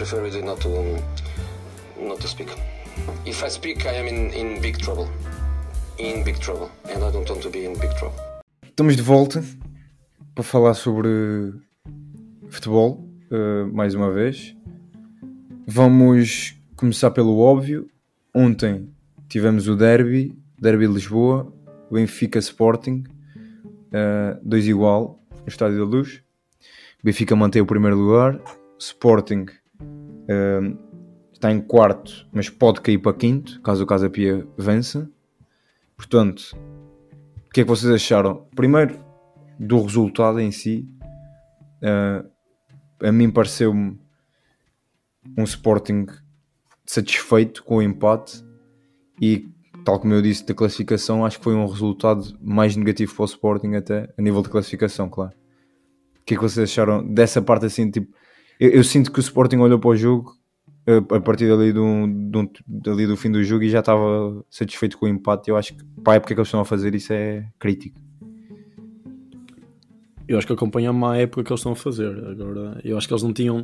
prefer really not to not to speak. If I speak, I am in, in big trouble. In big trouble. And I don't want to be in big trouble. Estamos de volta para falar sobre futebol, uh, mais uma vez. Vamos começar pelo óbvio. Ontem tivemos o derby, derby Lisboa, Benfica Sporting, uh, igual, no Estádio da Luz. Benfica mantém o primeiro lugar, Sporting está em quarto, mas pode cair para quinto, caso o Casa Pia vença. Portanto, o que é que vocês acharam? Primeiro, do resultado em si, uh, a mim pareceu-me um Sporting satisfeito com o empate e, tal como eu disse, da classificação, acho que foi um resultado mais negativo para o Sporting até, a nível de classificação, claro. O que é que vocês acharam dessa parte assim, tipo, eu, eu sinto que o Sporting olhou para o jogo a partir dali do, dali do fim do jogo e já estava satisfeito com o empate. Eu acho que para a época que eles estão a fazer isso é crítico. Eu acho que acompanha-me a época que eles estão a fazer. Agora, eu acho que eles não tinham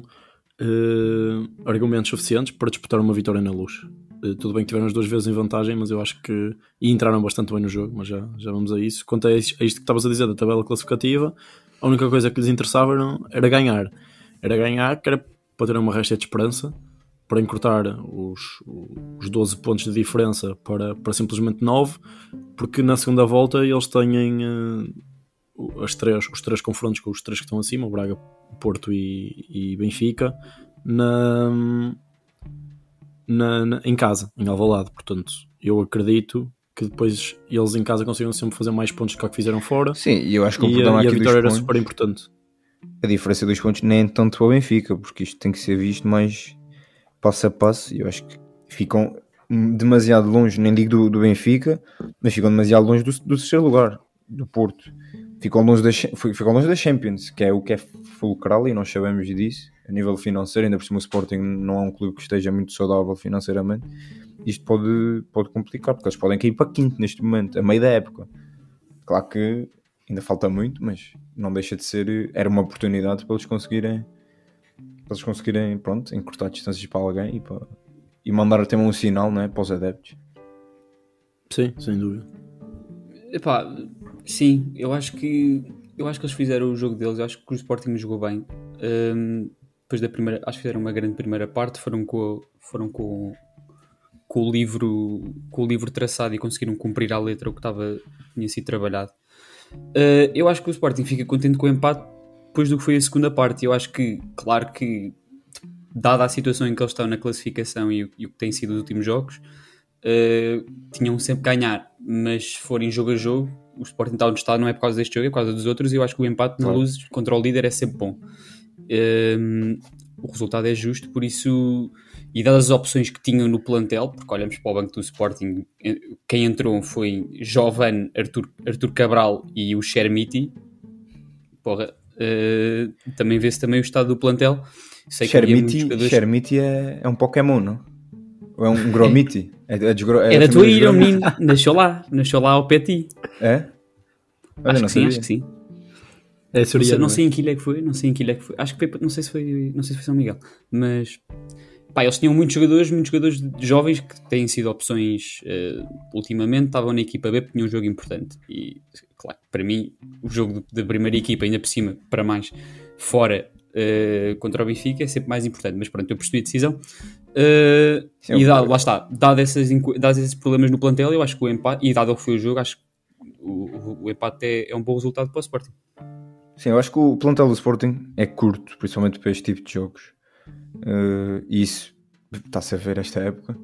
uh, argumentos suficientes para disputar uma vitória na luz. Uh, tudo bem que tiveram as duas vezes em vantagem, mas eu acho que. E entraram bastante bem no jogo, mas já, já vamos a isso. Quanto a isto, que estavas a dizer da tabela classificativa, a única coisa que lhes interessava era ganhar. Era ganhar, que era para ter uma resta de esperança para encurtar os, os 12 pontos de diferença para, para simplesmente 9, porque na segunda volta eles têm uh, as três, os três confrontos com os três que estão acima, o Braga, Porto e, e Benfica, na, na, na, em casa, em Alvalade. Portanto, eu acredito que depois eles em casa conseguiram sempre fazer mais pontos do que fizeram fora. Sim, e eu acho que o e, problema e aqui a vitória era pontos, super importante. A diferença dos pontos nem é tanto para o Benfica, porque isto tem que ser visto mais passo a passo, e eu acho que ficam demasiado longe, nem digo do, do Benfica, mas ficam demasiado longe do, do terceiro lugar, do Porto. Ficam longe, da, ficam longe da Champions, que é o que é fulcral, e nós sabemos disso, a nível financeiro, ainda por cima o Sporting não é um clube que esteja muito saudável financeiramente, isto pode, pode complicar, porque eles podem cair para quinto neste momento, a meio da época. Claro que ainda falta muito, mas não deixa de ser, era uma oportunidade para eles conseguirem para eles conseguirem, pronto, encurtar distâncias para alguém e, para, e mandar até um sinal né, para os adeptos. Sim, sem dúvida. Epá, sim, eu acho que eu acho que eles fizeram o jogo deles, eu acho que o Sporting jogou bem. Um, depois da primeira, acho que fizeram uma grande primeira parte, foram com, foram com, com o livro com o livro traçado e conseguiram cumprir à letra o que estava, tinha sido trabalhado. Uh, eu acho que o Sporting fica contente com o empate depois do que foi a segunda parte. Eu acho que, claro que, dada a situação em que eles estão na classificação e, e o que têm sido os últimos jogos, uh, tinham sempre que ganhar. Mas se forem jogo a jogo, o Sporting está onde está não é por causa deste jogo, é por causa dos outros. E eu acho que o empate na luz contra o líder é sempre bom. Uh, o resultado é justo, por isso, e dadas as opções que tinham no plantel, porque olhamos para o banco do Sporting, quem entrou foi Jovan, Arthur, Arthur Cabral e o Shermiti. Porra, Uh, também vê-se também o estado do plantel. Sei Shermiti, jogadores... Shermiti é, é um Pokémon, não? Ou é um Gromiti? É, é, desgro... é Era tua ilha, menino. Nasceu lá, nasceu lá ao Peti. É? Olha, acho que sim, acho que sim. É não, sei, não sei em que ilha é que foi, não sei em que ilha é que foi. Acho que foi, não sei se foi, não sei se foi São Miguel, mas pá, eles tinham muitos jogadores, muitos jogadores jovens que têm sido opções uh, ultimamente, estavam na equipa B porque tinham um jogo importante. E claro, para mim, o jogo da primeira equipa, ainda por cima, para mais, fora uh, contra o Benfica, é sempre mais importante. Mas pronto, eu percebi a decisão. Uh, e dado, lá está, dado, essas, dado esses problemas no plantel, eu acho que o empate, e dado o que foi o jogo, acho que o, o, empate é, é um bom resultado para o Sporting. Sim, eu acho que o plantel do Sporting é curto, principalmente para este tipo de jogos. Uh, isso está-se a ver esta época.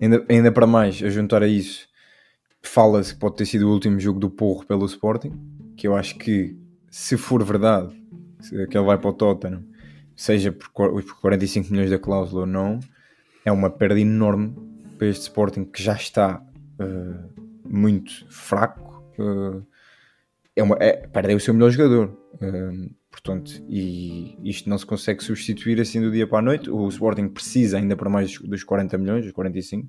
Ainda, ainda para mais, a juntar a isso, fala-se que pode ter sido o último jogo do Porro pelo Sporting. Que eu acho que, se for verdade, que ele vai para o Tottenham, seja por, por 45 milhões da cláusula ou não, é uma perda enorme para este Sporting que já está uh, muito fraco. Uh, é uma, é, perdeu o seu melhor jogador. Uh, Portanto, e isto não se consegue substituir assim do dia para a noite. O Sporting precisa ainda para mais dos 40 milhões, dos 45.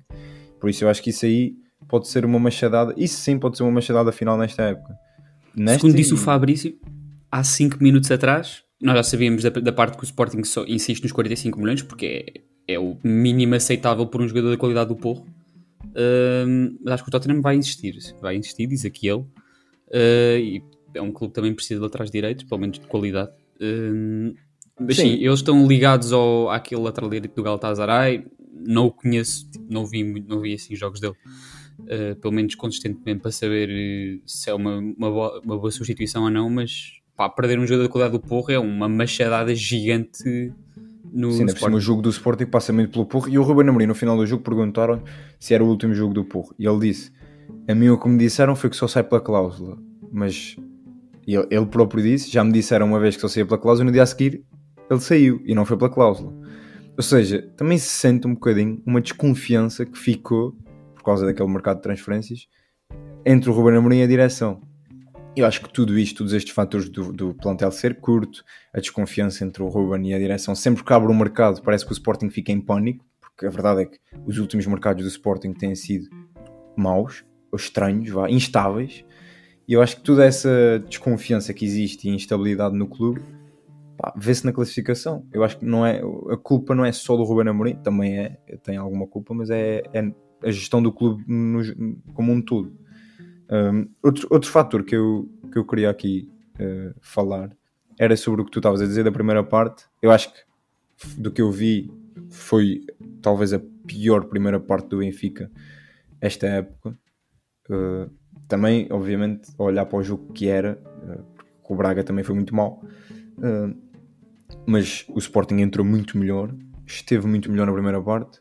Por isso eu acho que isso aí pode ser uma machadada. Isso sim pode ser uma machadada final nesta época. Segundo disse o Fabrício, há 5 minutos atrás, nós já sabíamos da, da, parte que o Sporting só insiste nos 45 milhões, porque é, é o mínimo aceitável por um jogador da qualidade do Porro. Uh, mas acho que o Tottenham vai insistir, vai insistir, diz aqui ele. Uh, e é um clube que também precisa de laterais direitos, pelo menos de qualidade. Uh, mas sim. sim, eles estão ligados ao, àquele lateral direito do Galatasaray. Não o conheço, tipo, não vi, não vi assim jogos dele. Uh, pelo menos consistentemente para saber eh, se é uma, uma, boa, uma boa substituição ou não, mas pá, perder um jogador da qualidade do Porro é uma machadada gigante no Sim, Sporting. o jogo do Sporting passa muito pelo Porro e o Ruben Amorim no final do jogo perguntaram se era o último jogo do Porro e ele disse, a mim o que me disseram foi que só sai pela cláusula, mas ele, ele próprio disse, já me disseram uma vez que só saía pela cláusula e no dia a seguir ele saiu e não foi pela cláusula. Ou seja, também se sente um bocadinho uma desconfiança que ficou causa daquele mercado de transferências, entre o Ruben Amorim e a direção. Eu acho que tudo isto, todos estes fatores do, do plantel ser curto, a desconfiança entre o Ruben e a direção, sempre que abre o mercado parece que o Sporting fica em pânico, porque a verdade é que os últimos mercados do Sporting têm sido maus, ou estranhos, vá, instáveis, e eu acho que toda essa desconfiança que existe e instabilidade no clube vê-se na classificação. Eu acho que não é, a culpa não é só do Ruben Amorim, também é, tem alguma culpa, mas é, é a gestão do clube no, como um todo. Um, outro, outro fator que eu, que eu queria aqui uh, falar era sobre o que tu estavas a dizer da primeira parte. Eu acho que do que eu vi foi talvez a pior primeira parte do Benfica esta época. Uh, também, obviamente, olhar para o jogo que era, uh, porque o Braga também foi muito mal. Uh, mas o Sporting entrou muito melhor, esteve muito melhor na primeira parte.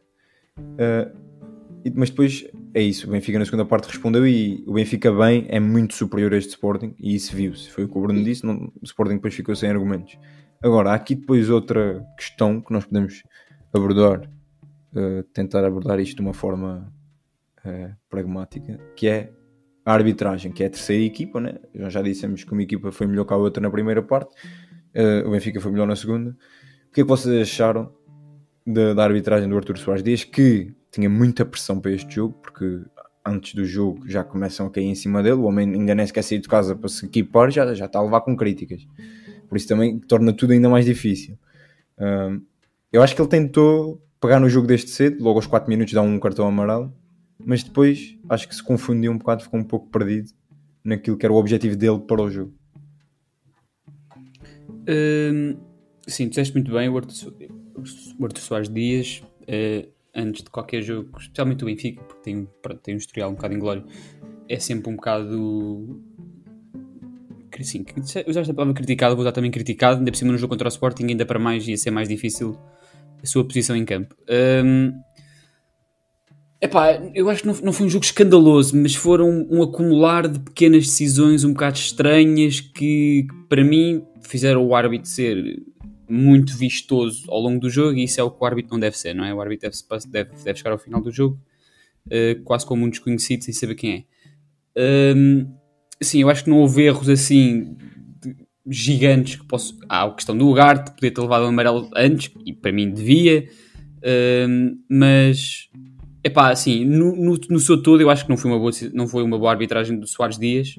Uh, mas depois é isso, o Benfica na segunda parte respondeu e o Benfica bem é muito superior a este Sporting e isso viu-se, foi o que o Bruno disse, não, o Sporting depois ficou sem argumentos. Agora, há aqui depois outra questão que nós podemos abordar, tentar abordar isto de uma forma pragmática, que é a arbitragem, que é a terceira equipa, né? Já dissemos que uma equipa foi melhor que a outra na primeira parte, uh, o Benfica foi melhor na segunda. O que é que vocês acharam da, da arbitragem do Arthur Soares Dias, que tinha muita pressão para este jogo, porque antes do jogo já começam a cair em cima dele. O homem ainda nem sequer sair de casa para se equipar, já, já está a levar com críticas. Por isso também torna tudo ainda mais difícil. Um, eu acho que ele tentou pegar no jogo deste cedo, logo aos 4 minutos dá um cartão amarelo, mas depois acho que se confundiu um bocado, ficou um pouco perdido naquilo que era o objetivo dele para o jogo. Um, sim, disseste muito bem, o Arthur, Arthur Soares Dias. Uh, antes de qualquer jogo, especialmente o Benfica, porque tem, tem um historial um bocado inglório, é sempre um bocado. Assim, usaste a palavra criticado, vou usar também criticado, ainda por cima no jogo contra o Sporting, ainda para mais ia ser mais difícil a sua posição em campo. Um, epá, eu acho que não, não foi um jogo escandaloso, mas foram um, um acumular de pequenas decisões um bocado estranhas que, para mim, fizeram o árbitro ser muito vistoso ao longo do jogo e isso é o que o árbitro não deve ser, não é? O árbitro deve, deve, deve chegar ao final do jogo uh, quase como um desconhecido sem saber quem é. Um, sim, eu acho que não houve erros assim gigantes que posso. Há a questão do lugar, de poder ter levado o amarelo antes, e para mim devia, um, mas é pá, assim, no, no, no, seu todo, eu acho que não foi uma boa, não foi uma boa arbitragem do Soares Dias.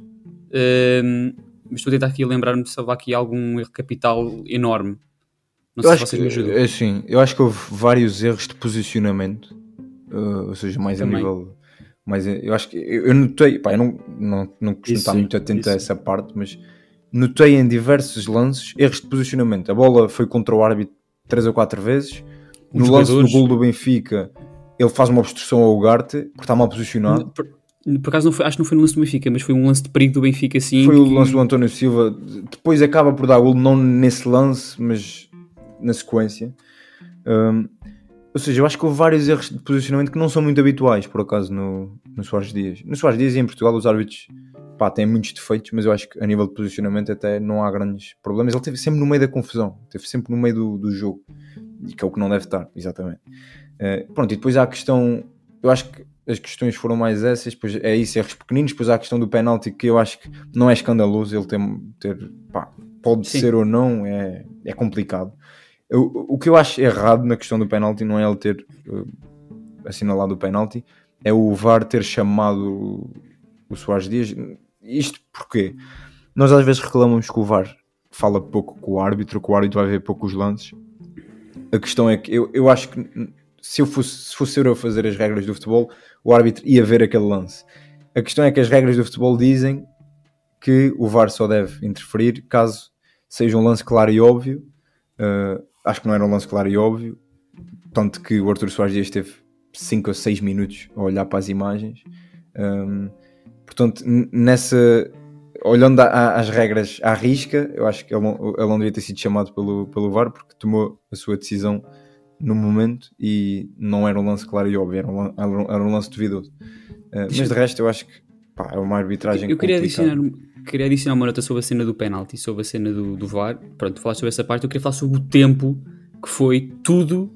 Um, mas estou a tentar aqui lembrar-me de salvar aqui algum erro capital enorme. Não eu sei se vocês me ajudam. É assim, eu acho que houve vários erros de posicionamento, uh, ou seja, mais Também. a nível. Mais, eu acho que eu notei, pá, eu não, não, não costumo estar muito atento isso. a essa parte, mas notei em diversos lances erros de posicionamento. A bola foi contra o árbitro três ou quatro vezes. Os no lance do gol do Benfica, ele faz uma obstrução ao Ugarte porque está mal posicionado. Por, por acaso não foi, acho que não foi no lance do Benfica, mas foi um lance de perigo do Benfica sim. Foi que... o lance do António Silva. Depois acaba por dar gol, não nesse lance, mas na sequência. Um, ou seja, eu acho que houve vários erros de posicionamento que não são muito habituais, por acaso, no, no Soares Dias. No Soares Dias e em Portugal os árbitros pá, têm muitos defeitos, mas eu acho que a nível de posicionamento até não há grandes problemas. Ele esteve sempre no meio da confusão, esteve sempre no meio do, do jogo, e que é o que não deve estar, exatamente. Uh, pronto, e depois há a questão, eu acho que as questões foram mais essas, depois é isso, erros pequeninos, depois há a questão do penalti que eu acho que não é escandaloso ele ter, ter pá, pode Sim. ser ou não, é, é complicado. Eu, o que eu acho errado na questão do penalti não é ele ter uh, assinalado o penalti, é o VAR ter chamado o Soares Dias. Isto porque nós às vezes reclamamos que o VAR fala pouco com o árbitro, que o árbitro vai ver poucos lances. A questão é que eu, eu acho que se eu fosse, se fosse eu a fazer as regras do futebol, o árbitro ia ver aquele lance. A questão é que as regras do futebol dizem que o VAR só deve interferir caso seja um lance claro e óbvio. Uh, acho que não era um lance claro e óbvio, tanto que o Arthur Soares Dias teve 5 ou 6 minutos a olhar para as imagens. Um, portanto, nessa olhando às regras à risca, eu acho que ele não, ele não devia ter sido chamado pelo, pelo VAR porque tomou a sua decisão no momento e não era um lance claro e óbvio, era um, era um lance duvidoso. Uh, mas de resto, eu acho que pá, é uma arbitragem. Eu queria adicionar, queria adicionar uma nota sobre a cena do penalti, sobre a cena do, do VAR. Pronto, falar sobre essa parte. Eu queria falar sobre o tempo que foi tudo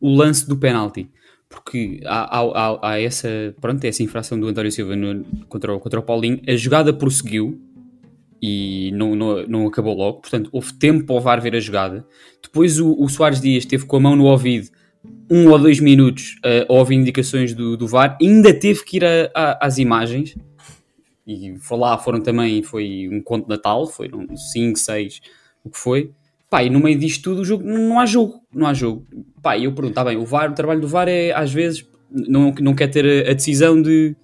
o lance do penalti. Porque há, há, há essa, pronto, essa infração do António Silva no, contra, o, contra o Paulinho. A jogada prosseguiu e não, não, não acabou logo. Portanto, houve tempo para o VAR ver a jogada. Depois o, o Soares Dias teve com a mão no ouvido um ou dois minutos uh, a ouvir indicações do, do VAR. Ainda teve que ir a, a, às imagens e foi lá foram também, foi um conto de Natal, foram 5, 6, o que foi. Pá, e no meio disto tudo o jogo, não há jogo, não há jogo. Pá, eu pergunto, tá bem, o VAR, o trabalho do VAR é às vezes, não, não quer ter a, a decisão de,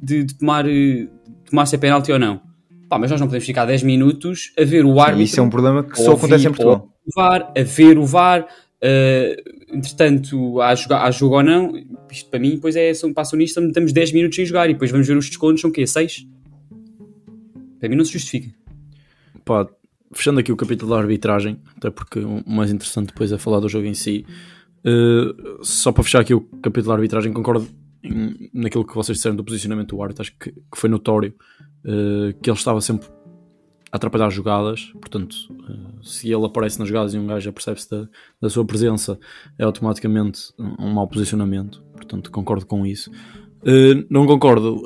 de, de, tomar, de tomar se é penalti ou não. Pá, mas nós não podemos ficar 10 minutos a ver o árbitro. Isso é um problema que só acontece em Portugal. O VAR, a ver o VAR, uh, entretanto, há, jogar, há jogo ou não, isto para mim, depois é, são, passam nisto, estamos 10 minutos sem jogar e depois vamos ver os descontos, são o quê? 6? Para mim não se justifica. Pá, fechando aqui o capítulo da arbitragem, até porque o mais interessante depois é falar do jogo em si. Uh, só para fechar aqui o capítulo da arbitragem, concordo em, naquilo que vocês disseram do posicionamento do árbitro, acho que, que foi notório que ele estava sempre a atrapalhar jogadas, portanto, uh, se ele aparece nas jogadas e um gajo já percebe-se da, da, sua presença, é automaticamente um, mau posicionamento, portanto, concordo com isso. não concordo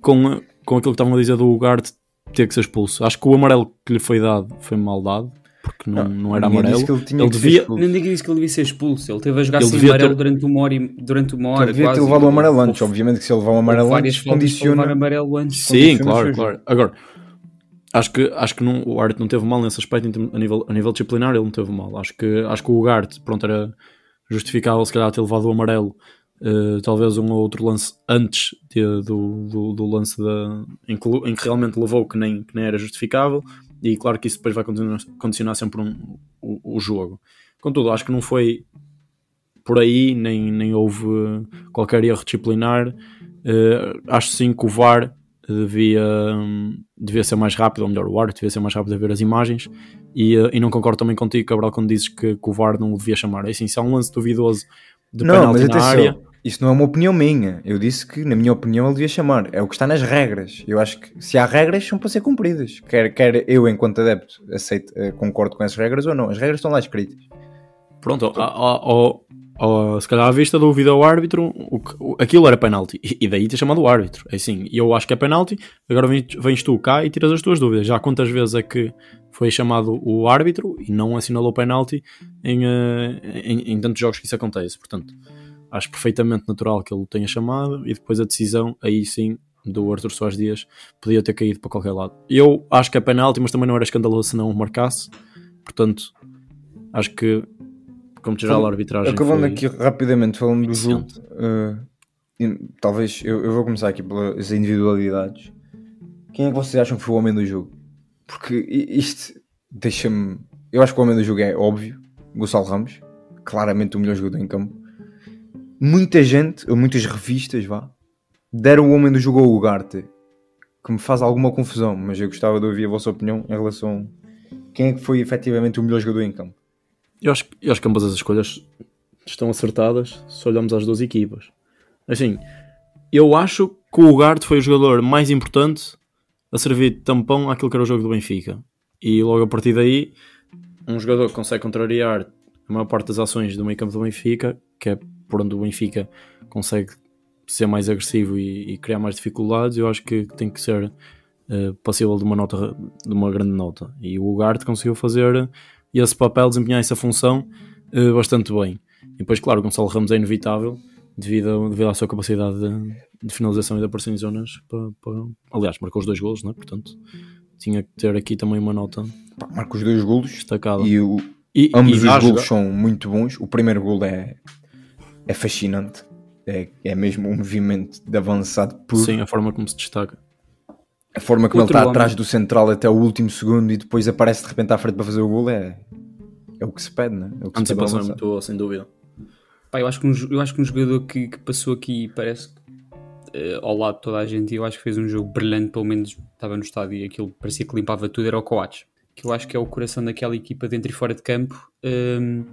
com, com aquilo que estavam a dizer do Ugarte ter que ser expulso. Acho que o amarelo que lhe foi dado foi mal dado, porque não, não era amarelo. ele, ele devia. Ninguém disse que ele devia ser expulso. Ele teve a jogar ele sem amarelo ter... durante uma hora. E, durante uma hora ele devia ter levado o amarelo antes. Obviamente que se ele levar o amarelo antes, condiciona. amarelo antes, Sim, claro, claro. Agora, acho que, acho que não, o Arte não teve mal nesse aspecto a nível, a nível disciplinar. Ele não teve mal. Acho que, acho que o Ugarte, pronto, era justificável se calhar ter levado o amarelo Uh, talvez um ou outro lance antes de, do, do, do, lance da, em, que, em, que, realmente levou que nem, que nem era justificável e claro que isso depois vai condicionar, condicionar sempre um, o, o, jogo. Contudo, acho que não foi por aí, nem, nem houve qualquer erro disciplinar. Uh, acho sim que o VAR devia, um, devia ser mais rápido, ou melhor, o VAR devia ser mais rápido a ver as imagens e, uh, e não concordo também contigo, Cabral, quando dizes que, que o VAR não o devia chamar. É assim, se há um lance duvidoso de não, mas atenção, área isso não é uma opinião minha. Eu disse que, na minha opinião, ele devia chamar. É o que está nas regras. Eu acho que se há regras, são para ser cumpridas. Quer, quer eu, enquanto adepto, aceito, eh, concordo com essas regras ou não. As regras estão lá escritas. Pronto, ao, se calhar à vista do vídeo ao árbitro, o, o, aquilo era penalti. E, daí ter chamado o árbitro. É assim, eu acho que é penalti. Agora vens, vens tu cá e tiras as tuas dúvidas. Já quantas vezes é que foi chamado o árbitro e não assinalou penalti em, eh, em, em tantos jogos que isso acontece? Portanto acho perfeitamente natural que ele o tenha chamado e depois a decisão, aí sim, do Arthur Soares Dias podia ter caído para qualquer lado. Eu acho que é penalti, mas também não era escandaloso se não o marcasse. Portanto, acho que, como geral, a arbitragem. Acabando aqui rapidamente, falando do jogo, uh, talvez eu, eu, vou começar aqui pelas individualidades. Quem é que vocês acham que foi o homem do jogo? Porque isto deixa-me. Eu acho que o homem do jogo é óbvio, Gonçalo Ramos, claramente o melhor jogador em campo muita gente, ou muitas revistas, vá, deram o homem do jogo ao Ugarte, que me faz alguma confusão, mas eu gostava de ouvir a vossa opinião em relação a quem é que foi efetivamente o melhor jogador em campo. Eu acho, eu acho que ambas as escolhas estão acertadas se olharmos às duas equipas. Assim, eu acho que o Ugarte foi o jogador mais importante a servir de tampão àquilo que era o jogo do Benfica. E logo a partir daí, um jogador que consegue contrariar a maior parte das ações do meio campo do Benfica, que é por onde o Benfica consegue ser mais agressivo e, e criar mais dificuldades, eu acho que tem que ser uh, passível de uma nota, de uma grande nota. E o Ugarte conseguiu fazer esse papel, desempenhar essa função uh, bastante bem. E depois, claro, o Gonçalo Ramos é inevitável devido, devido à sua capacidade de, de finalização e de aparecer em zonas. Para, para... Aliás, marcou os dois golos, né? portanto tinha que ter aqui também uma nota Pá, marca os dois golos destacada. e o, E, ambos e os a golos jogar- são muito bons. O primeiro gol é, é fascinante. É, é mesmo um movimento de avançado puro. Sim, a forma como se destaca. A forma como Outro ele está atrás do central até o último segundo e depois aparece de repente à frente para fazer o gol é, é o que se pede, né? É o que A se pede ao antecipação é muito boa, sem dúvida. Pá, eu, acho que um, eu acho que um jogador que, que passou aqui parece que eh, ao lado de toda a gente, e eu acho que fez um jogo brilhante, pelo menos estava no estádio e aquilo parecia que limpava tudo, era o Coates, que eu acho que é o coração daquela equipa dentro e fora de campo. Hum,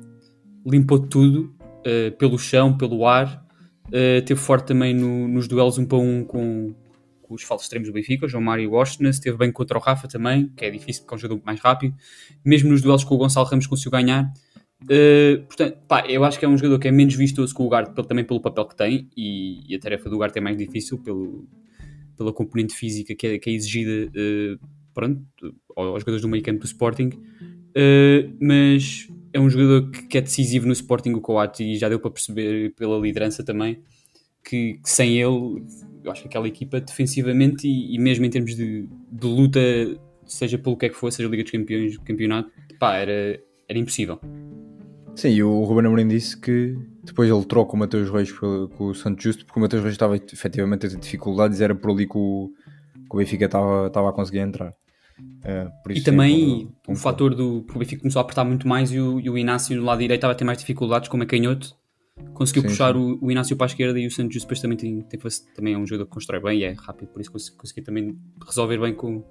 limpou tudo, eh, pelo chão, pelo ar, eh, teve forte também no- nos duelos um para um com, com os falsos extremos do Benfica, o João Mário e o Washington, esteve bem contra o Rafa também, que é difícil porque é um jogador mais rápido, mesmo nos duelos com o Gonçalo Ramos conseguiu ganhar. Uh, portanto, pá, eu acho que é um jogador que é menos vistoso que o Ugarte, também pelo papel que tem, e, e a tarefa do Ugarte é mais difícil pelo, pela componente física que é, que é exigida uh, pronto, aos jogadores do meio campo do Sporting. Uh, mas é um jogador que, que é decisivo no Sporting, o Coates, e já deu para perceber pela liderança também que, que sem ele, eu acho que aquela equipa defensivamente e, e mesmo em termos de, de luta, seja pelo que é que for, seja Liga dos Campeões, campeonato, pá, era, era impossível. Sim, e o Ruben Amorim disse que depois ele troca o Mateus Reis com o Santos Justo porque o Mateus Reis estava efetivamente a ter dificuldades era por ali que o, que o Benfica estava, estava a conseguir entrar. Por E sim, também o concordo. fator do que o Benfica começou a apertar muito mais e o, e o Inácio no lado direito estava a ter mais dificuldades, como é canhoto. Conseguiu Sim, puxar sim. O, o Inácio para a esquerda e o Santos depois também, tem, tem, também é um jogador que constrói bem e é rápido, por isso cons- conseguiu também resolver bem com,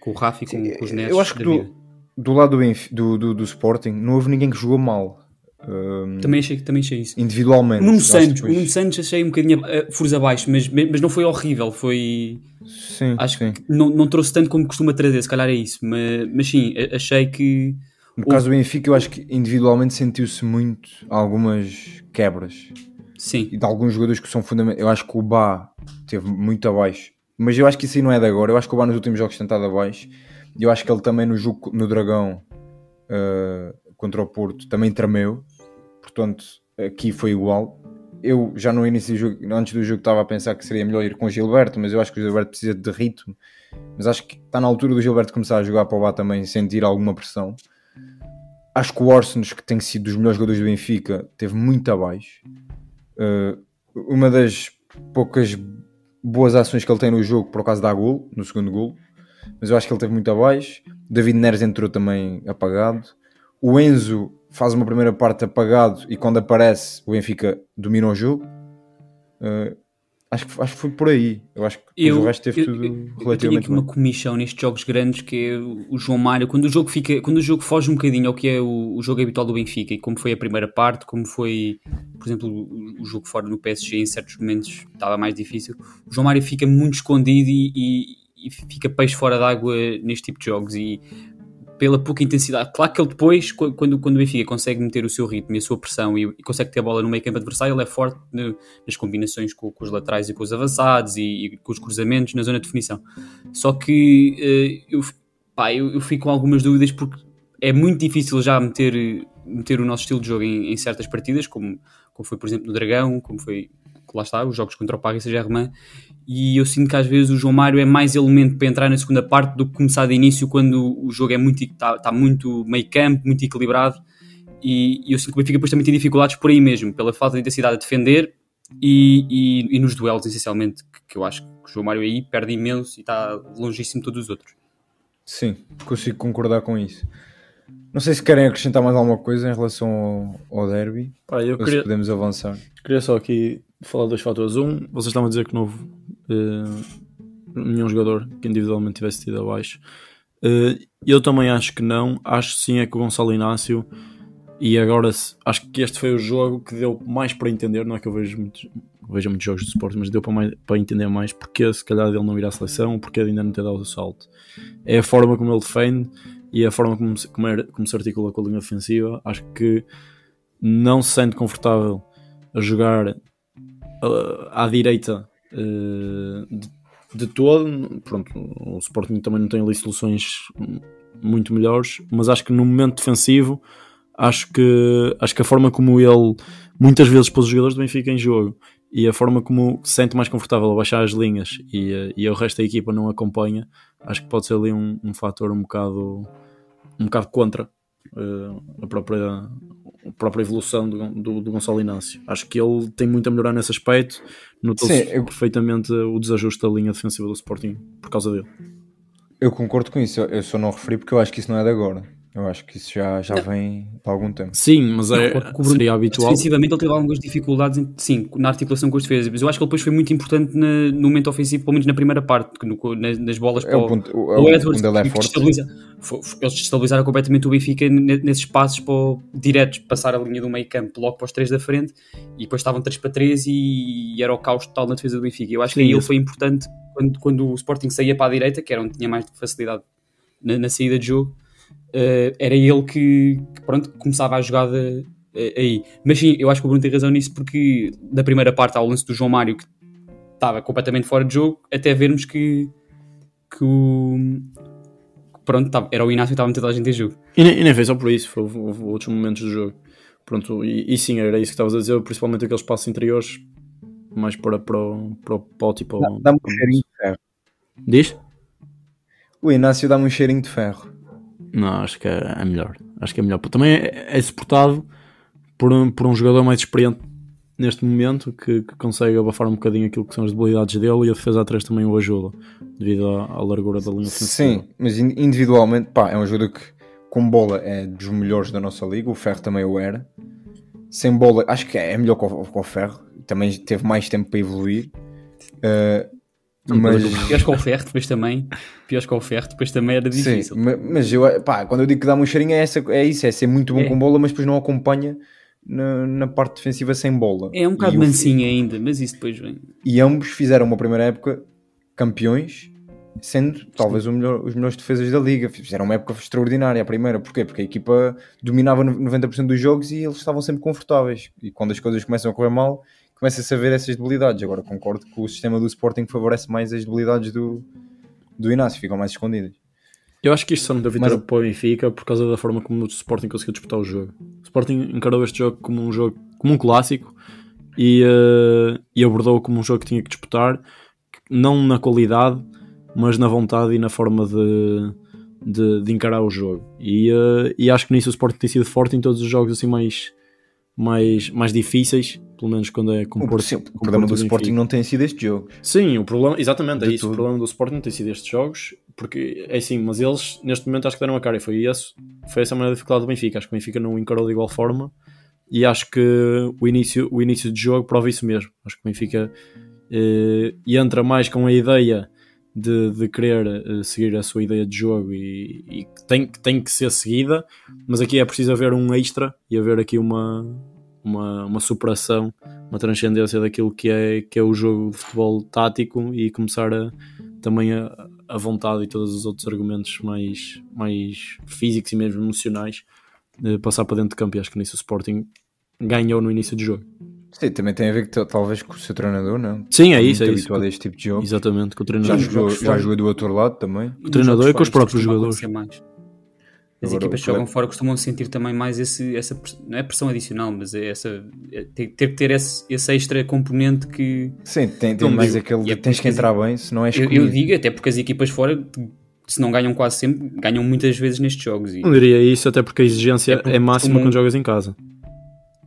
com o Rafa e com, Sim, com os netos. eu acho que do, do lado do, do, do, do Sporting não houve ninguém que jogou mal. Ehm, Também achei, também achei isso. individualmente. O Nuno Santos, o depois- Nuno Santos achei um bocadinho uh, furos abaixo, mas, mas não foi horrível, foi. Sim, Acho sim. que não, não trouxe tanto como costuma trazer, se calhar é isso, mas, mas sim, achei que. No caso do Benfica, eu acho que individualmente sentiu-se muito algumas quebras. Sim, e de alguns jogadores que são fundamentais. Eu acho que o Bá teve muito abaixo, mas eu acho que isso aí não é de agora. Eu acho que o Bá nos últimos jogos tem estado abaixo. E eu acho que ele também no jogo no Dragão uh, contra o Porto também tremeu. Portanto, aqui foi igual. Eu já no início do jogo, antes do jogo, estava a pensar que seria melhor ir com o Gilberto, mas eu acho que o Gilberto precisa de ritmo. Mas acho que está na altura do Gilberto começar a jogar para o Bá também sentir alguma pressão. Acho que o Orsens, que tem sido dos melhores jogadores do Benfica, teve muito abaixo. Uh, uma das poucas boas ações que ele tem no jogo, por acaso dá gol, no segundo gol, mas eu acho que ele teve muito abaixo. David Neres entrou também apagado. O Enzo faz uma primeira parte apagado e quando aparece o Benfica domina o jogo. Uh, acho, que, acho que foi por aí. Eu acho que Eu, o resto teve eu- tudo eu- eu tenho relativamente aqui uma bem. comissão nestes jogos grandes que é o João Mário, quando o jogo fica, quando o jogo foge um bocadinho ao que é o, o jogo habitual do Benfica e como foi a primeira parte, como foi, por exemplo, o, o jogo fora no PSG em certos momentos estava mais difícil, o João Mário fica muito escondido e, e- e fica peixe fora d'água neste tipo de jogos e pela pouca intensidade. Claro que ele depois, qu- quando, quando o Benfica consegue meter o seu ritmo e a sua pressão e, e consegue ter a bola no meio campo adversário, ele é forte nas combinações com, com os laterais e com os avançados e, e com os cruzamentos na zona de definição. Só que eh, eu, pá, eu, eu fico com algumas dúvidas porque é muito difícil já meter, meter o nosso estilo de jogo em, em certas partidas, como, como foi, por exemplo, no Dragão, como foi, lá está, os jogos contra o Paris Saint-Germain, e eu sinto que às vezes o João Mário é mais elemento para entrar na segunda parte do que começar de início quando o jogo é muito está tá muito meio campo, muito equilibrado e, e eu sinto que o Benfica depois também tem dificuldades por aí mesmo, pela falta de intensidade a defender e, e- e nos duelos essencialmente, que, que eu acho que o João Mário aí perde imenso e está longíssimo de todos os outros. Sim, consigo concordar com isso. Não sei se querem acrescentar mais alguma coisa em relação ao, ao derby, Pá, eu ou se queria, podemos avançar. queria só aqui falar de dois fatores. Um, vocês estavam a dizer que não houve eh, nenhum jogador que individualmente tivesse tido abaixo. Eh, eu também acho que não. Acho sim é que o Gonçalo Inácio. E agora acho que este foi o jogo que deu mais para entender. Não é que eu vejo muitos, vejo muitos jogos de esporte, mas deu para, mais, para entender mais porque se calhar dele não ir à seleção, porque ainda não ter dado o salto. É a forma como ele defende e a forma como se, como era- como se articula com a linha defensiva. Acho que não se sente confortável a jogar uh, à direita uh, de, de todo. Pronto, o Sporting também não tem ali soluções muito melhores, mas acho que no momento defensivo, acho que, acho que a forma como ele muitas vezes pôs os jogadores do Benfica em jogo e a forma como se sente mais confortável a baixar as linhas e, uh, e o resto da equipa não acompanha, acho que pode ser ali um, um fator um bocado, um bocado contra uh, a, própria, a própria evolução do, do, do, Gonçalo Inácio. Acho que ele tem muito a melhorar nesse aspecto. Notou-se eu... perfeitamente o desajuste da linha defensiva do Sporting por causa dele. Eu concordo com isso, eu só não referi porque eu acho que isso não é de agora. Eu acho que isso já, já vem há algum tempo. Sim, mas é, não, seria habitual. Defensivamente ele teve algumas dificuldades, sim, na articulação com as defesas, mas eu acho que ele depois foi muito importante na, no momento ofensivo, pelo menos na primeira parte, no, nas, nas bolas é para o, ponto, o, o, Edwards, ele é forte. Eles destabilizaram completamente o Benfica nesses passos para o, diretos, passar a linha do meio campo logo para os três da frente, e depois estavam 3 para 3 e, e era o caos total na defesa do Benfica. Eu acho sim, que aí ele foi importante quando, quando o Sporting saía para a direita, que era onde tinha mais facilidade na, na saída de jogo, uh, era ele que, que, pronto, começava a jogada uh, aí. Mas sim, eu acho que o Bruno tem razão nisso, porque da primeira parte ao lance do João Mário, que estava completamente fora de jogo, até vermos que, que o. Pronto, tava, era o Inácio que estava a meter a gente em jogo. E nem, e nem fez só por isso, foi, houve outros momentos do jogo. Pronto, e, e, sim, era isso que estavas a dizer, principalmente aqueles passos interiores, mais para, para, para o pote e para o. Dá-me um cheirinho de ferro. Diz? O Inácio dá-me um cheirinho de ferro. Não, acho que é, melhor. Acho que é melhor. Também é, é suportado por um, por um jogador mais experiente neste momento que, que, consegue abafar um bocadinho aquilo que são as debilidades dele e a defesa a 3 também o ajuda devido à, à largura da linha ofensiva. Sim, mas individualmente pá, é um jogador que com bola é dos melhores da nossa liga, o Ferro também o era. Sem bola, acho que é melhor que o, o Ferro, também teve mais tempo para evoluir. Uh, mas... Piores com o ferro, depois também. Piores com o ferro, depois também era difícil. Sim, mas eu, pá, quando eu digo que dá-me um cheirinho é, essa, é isso, é ser muito bom é. com bola, mas depois não acompanha na, na, parte defensiva sem bola. É um bocado mansinho ainda, mas isso depois vem. E ambos fizeram uma primeira época campeões, sendo talvez melhor, os melhores defesas da liga. Fizeram uma época extraordinária a primeira. Porquê? Porque a equipa dominava 90% dos jogos e eles estavam sempre confortáveis. E quando as coisas começam a correr mal começa-se a ver essas debilidades. Agora concordo que o sistema do Sporting favorece mais as debilidades do, do Inácio, ficam mais escondidas. Eu acho que isto só não deve ter para o Benfica por causa da forma como o Sporting conseguiu disputar o jogo. O Sporting encarou este jogo como um jogo como um clássico e, uh, e abordou como um jogo que tinha que disputar, não na qualidade, mas na vontade e na forma de, de, de encarar o jogo. E, uh, e acho que nisso o Sporting tem sido forte em todos os jogos assim mais, mais, mais difíceis pelo menos quando é com o, Porto, sim, o problema do Sporting não tem sido estes jogos. Sim, o problema, exatamente, é isso. Tudo. O problema do Sporting não tem sido estes jogos, porque é assim, mas eles neste momento acho que deram a cara e foi isso, foi essa a maneira dificuldade do Benfica. Acho que o Benfica não encarou de igual forma e acho que o início, o início de jogo prova isso mesmo. Acho que o Benfica eh, entra mais com a ideia de, de querer eh, seguir a sua ideia de jogo e, e tem, tem que ser seguida, mas aqui é preciso haver um extra e haver aqui uma uma, uma superação, uma transcendência daquilo que é, que é o jogo de futebol tático e começar a, também a, a vontade e todos os outros argumentos mais, mais físicos e mesmo emocionais de passar para dentro de campo. E acho que nisso o Sporting ganhou no início do jogo. Sim, também tem a ver que, talvez com o seu treinador, não? Sim, é isso. É isso. habituado a este tipo de jogo. Exatamente, com o treinador. Já jogou, já jogou do outro lado também. O treinador e com os próprios jogadores. As Agora, equipas que jogam fora costumam sentir também mais esse, essa não é pressão adicional, mas é essa é ter, ter que ter esse, esse extra componente que sim, tem, tem mais aquele é tens que entrar bem, se não é eu, eu, digo até porque as equipas fora se não ganham quase sempre, ganham muitas vezes nestes jogos. E... Não diria isso, até porque a exigência é, é máxima quando jogas em casa.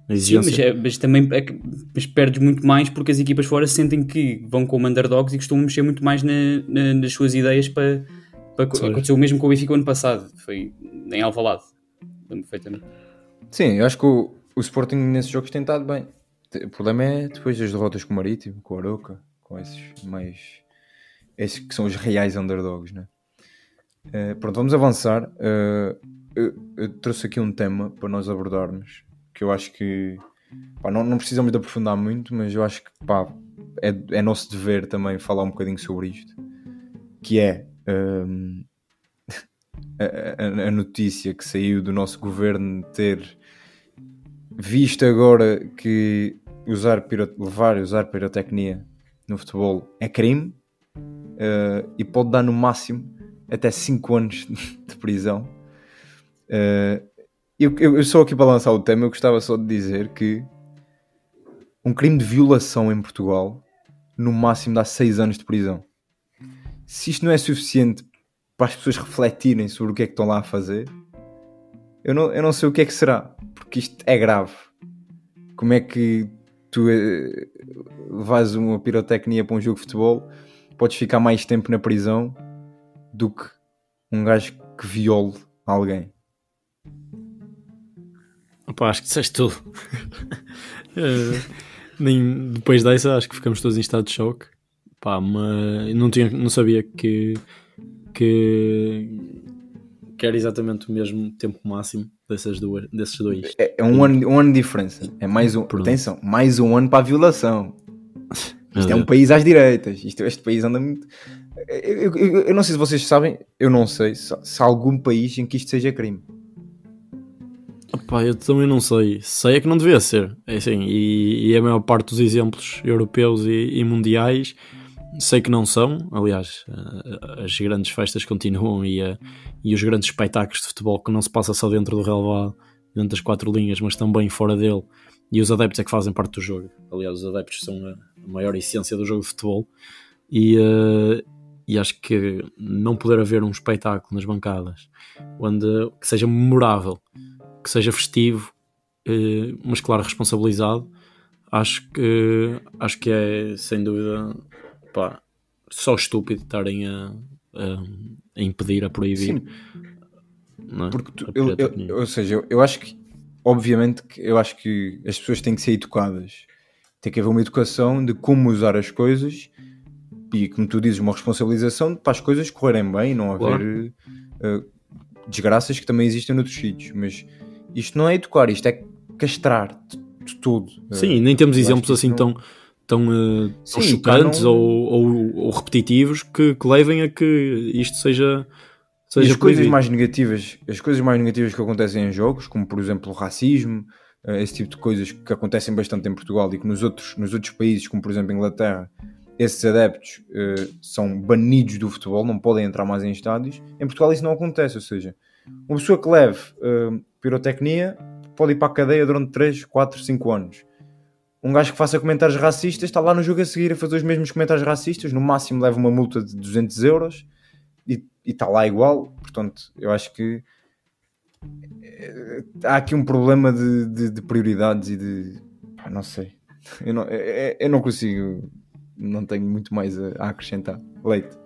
Exigência. Sim, mas, é, mas também é que, mas perdes muito mais porque as equipas fora sentem que vão como underdogs e costumam mexer muito mais na, na, nas suas ideias para Aconteceu o mesmo com o Benfica ano passado, foi em Alvalade, lembro perfeitamente. Sim, eu acho que o, o Sporting nesses jogos tem estado bem. O problema é depois das derrotas com o Marítimo, com o Aroca, com esses mais. esses que são os reais underdogs, né? Uh, pronto, vamos avançar. Uh, eu, eu, trouxe aqui um tema para nós abordarmos que eu acho que pá, não, não precisamos de aprofundar muito, mas eu acho que pá, é, é nosso dever também falar um bocadinho sobre isto. Que é um, a, a, notícia que saiu do nosso governo ter visto agora que usar levar e usar pirotecnia no futebol é crime uh, e pode dar no máximo até 5 anos de prisão. Uh, eu, eu, eu sou aqui para lançar o tema, eu gostava só de dizer que um crime de violação em Portugal no máximo dá 6 anos de prisão se isto não é suficiente para as pessoas refletirem sobre o que é que estão lá a fazer, eu não, eu não sei o que é que será, porque isto é grave. Como é que tu eh, vais uma pirotecnia para um jogo de futebol, podes ficar mais tempo na prisão do que um gajo que viole alguém. Opa, acho que disseste tudo. Eh, nem, depois dessa, acho que ficamos todos em estado de choque. Pá, mas não, tinha, não sabia que, que, que era exatamente o mesmo tempo máximo dessas duas, desses dois. É, é um, ano, um ano de diferença. É mais um, Pronto. atenção, mais um ano para a violação. Isto é um país às direitas. Isto, este país anda muito. Eu, eu- eu não sei se vocês sabem, eu não sei se, se há algum país em que isto seja crime. Opá, eu também não sei. Sei é que não devia ser. É assim, e, e a maior parte dos exemplos europeus e, e mundiais sei que não são. Aliás, eh, as grandes festas continuam e, eh, e os grandes espetáculos de futebol que não se passa só dentro do relevado, dentro das quatro linhas, mas também fora dele. E os adeptos é que fazem parte do jogo. Aliás, os adeptos são a a maior essência do jogo de futebol. E, eh, e acho que não poder haver um espetáculo nas bancadas onde, que seja memorável que seja festivo, eh, mas claro, responsabilizado, acho que acho que é sem dúvida pá, só estúpido estarem a, a, a impedir, a proibir. Sim, não é? Porque tu- eu- eu- ou seja, eu, eu acho que, obviamente, que eu acho que as pessoas têm que ser educadas. Tem que haver uma educação de como usar as coisas e, como tu dizes, uma responsabilização para as coisas correrem bem e não haver eh, desgraças que também existem noutros sítios. Mas isto não é educar, isto é castrar de, de tudo. Sim, nem temos exemplos assim não- tão, tão, tão Sim, chocantes não- ou, ou, ou repetitivos que, que levem a que isto seja, E seja as coisas mais negativas, as coisas mais negativas que acontecem em jogos, como por exemplo o racismo, eh, esse tipo de coisas que acontecem bastante em Portugal e que nos outros, nos outros países, como por exemplo a Inglaterra, esses adeptos eh, são banidos do futebol, não podem entrar mais em estádios. Em Portugal isso não acontece, ou seja, uma pessoa que leve pirotecnia pode ir para a cadeia durante 3, 4, 5 anos. Um gajo que faça comentários racistas está lá no jogo a seguir a fazer os mesmos comentários racistas, no máximo leva uma multa de 200 euros e está lá igual. Portanto, eu acho que eh, há aqui um problema de, de- de prioridades e de. pá, não sei. Eu não, eh, eh, eu não consigo. Não tenho muito mais a, a acrescentar. Leite.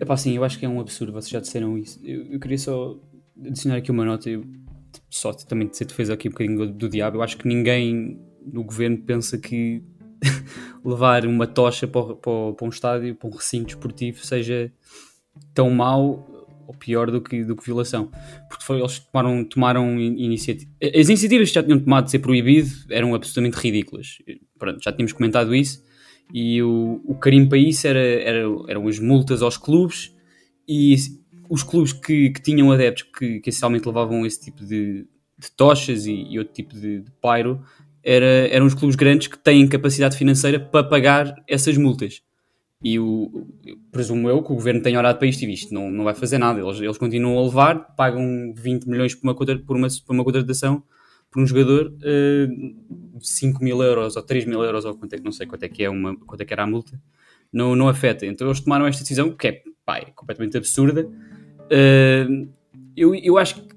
Epá, sim, eu acho que é um absurdo, vocês já disseram isso. Eu, eu queria só adicionar aqui uma nota, eu, só também de ser defesa aqui um bocadinho do, do diabo. Eu acho que ninguém no governo pensa que levar uma tocha para, para para um estádio, para um recinto esportivo, seja tão mau ou pior do que, do que violação. Porque foi, eles tomaram, tomaram iniciativa. As iniciativas que já tinham tomado de ser proibido eram absolutamente ridículas. Pronto, já tínhamos comentado isso. E o, o carimbo para isso era, era, eram as multas aos clubes e os clubes que, que tinham adeptos que, que essencialmente levavam esse tipo de, de tochas e, e outro tipo de, de era, eram os clubes grandes que têm capacidade financeira para pagar essas multas. E o, presumo eu que o governo tenha olhado para isto e visto, não, não vai fazer nada. Eles, eles continuam a levar, pagam 20 milhões por uma, por uma, por uma contratação por um jogador, eh, 5 mil euros ou 3 mil euros, ou quanto é, não sei quanto é que, é uma, quanto é que era a multa, não, não afeta. Então eles tomaram esta decisão que é, pá, é completamente absurda. Eh, eu, eu acho que,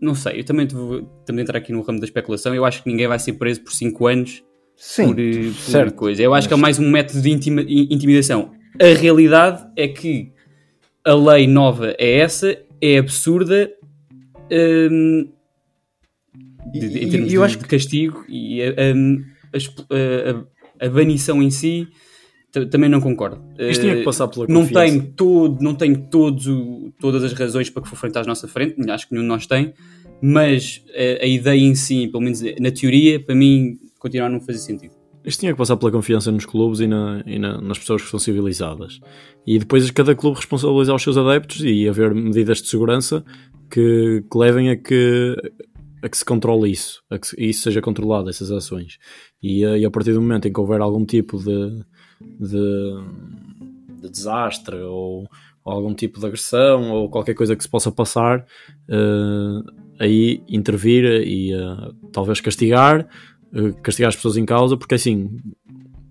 não sei, eu também vou também entrar aqui no ramo da especulação. Eu acho que ninguém vai ser preso por 5 anos Sim, por, eh, por certo. coisa. Eu acho que é mais um método de intima- intimidação. A realidade é que a lei nova é essa, é absurda hum, de- e- em termos eu de, acho de castigo e a, a a- a- banição em si também não concordo. Isto tinha que Eh, passar pela não confiança. tenho, todo, não tenho todos o- todas as razões para que for frente à nossa frente, acho que nenhum de nós tem, mas a, a ideia em si, pelo menos na teoria, para mim, continuar a não fazer sentido. Isto tinha que passar pela confiança nos clubes e, na- e na- nas pessoas que são civilizadas. E depois cada clube responsabilizar os seus adeptos e haver medidas de segurança que, que levem a que, a que se controle isso, a que isso seja controlado, essas ações. E, eh, e a partir do momento em que houver algum tipo de, de, de desastre ou, ou algum tipo de agressão ou qualquer coisa que se possa passar, eh, aí intervir e eh, talvez castigar, eh, castigar as pessoas em causa, porque assim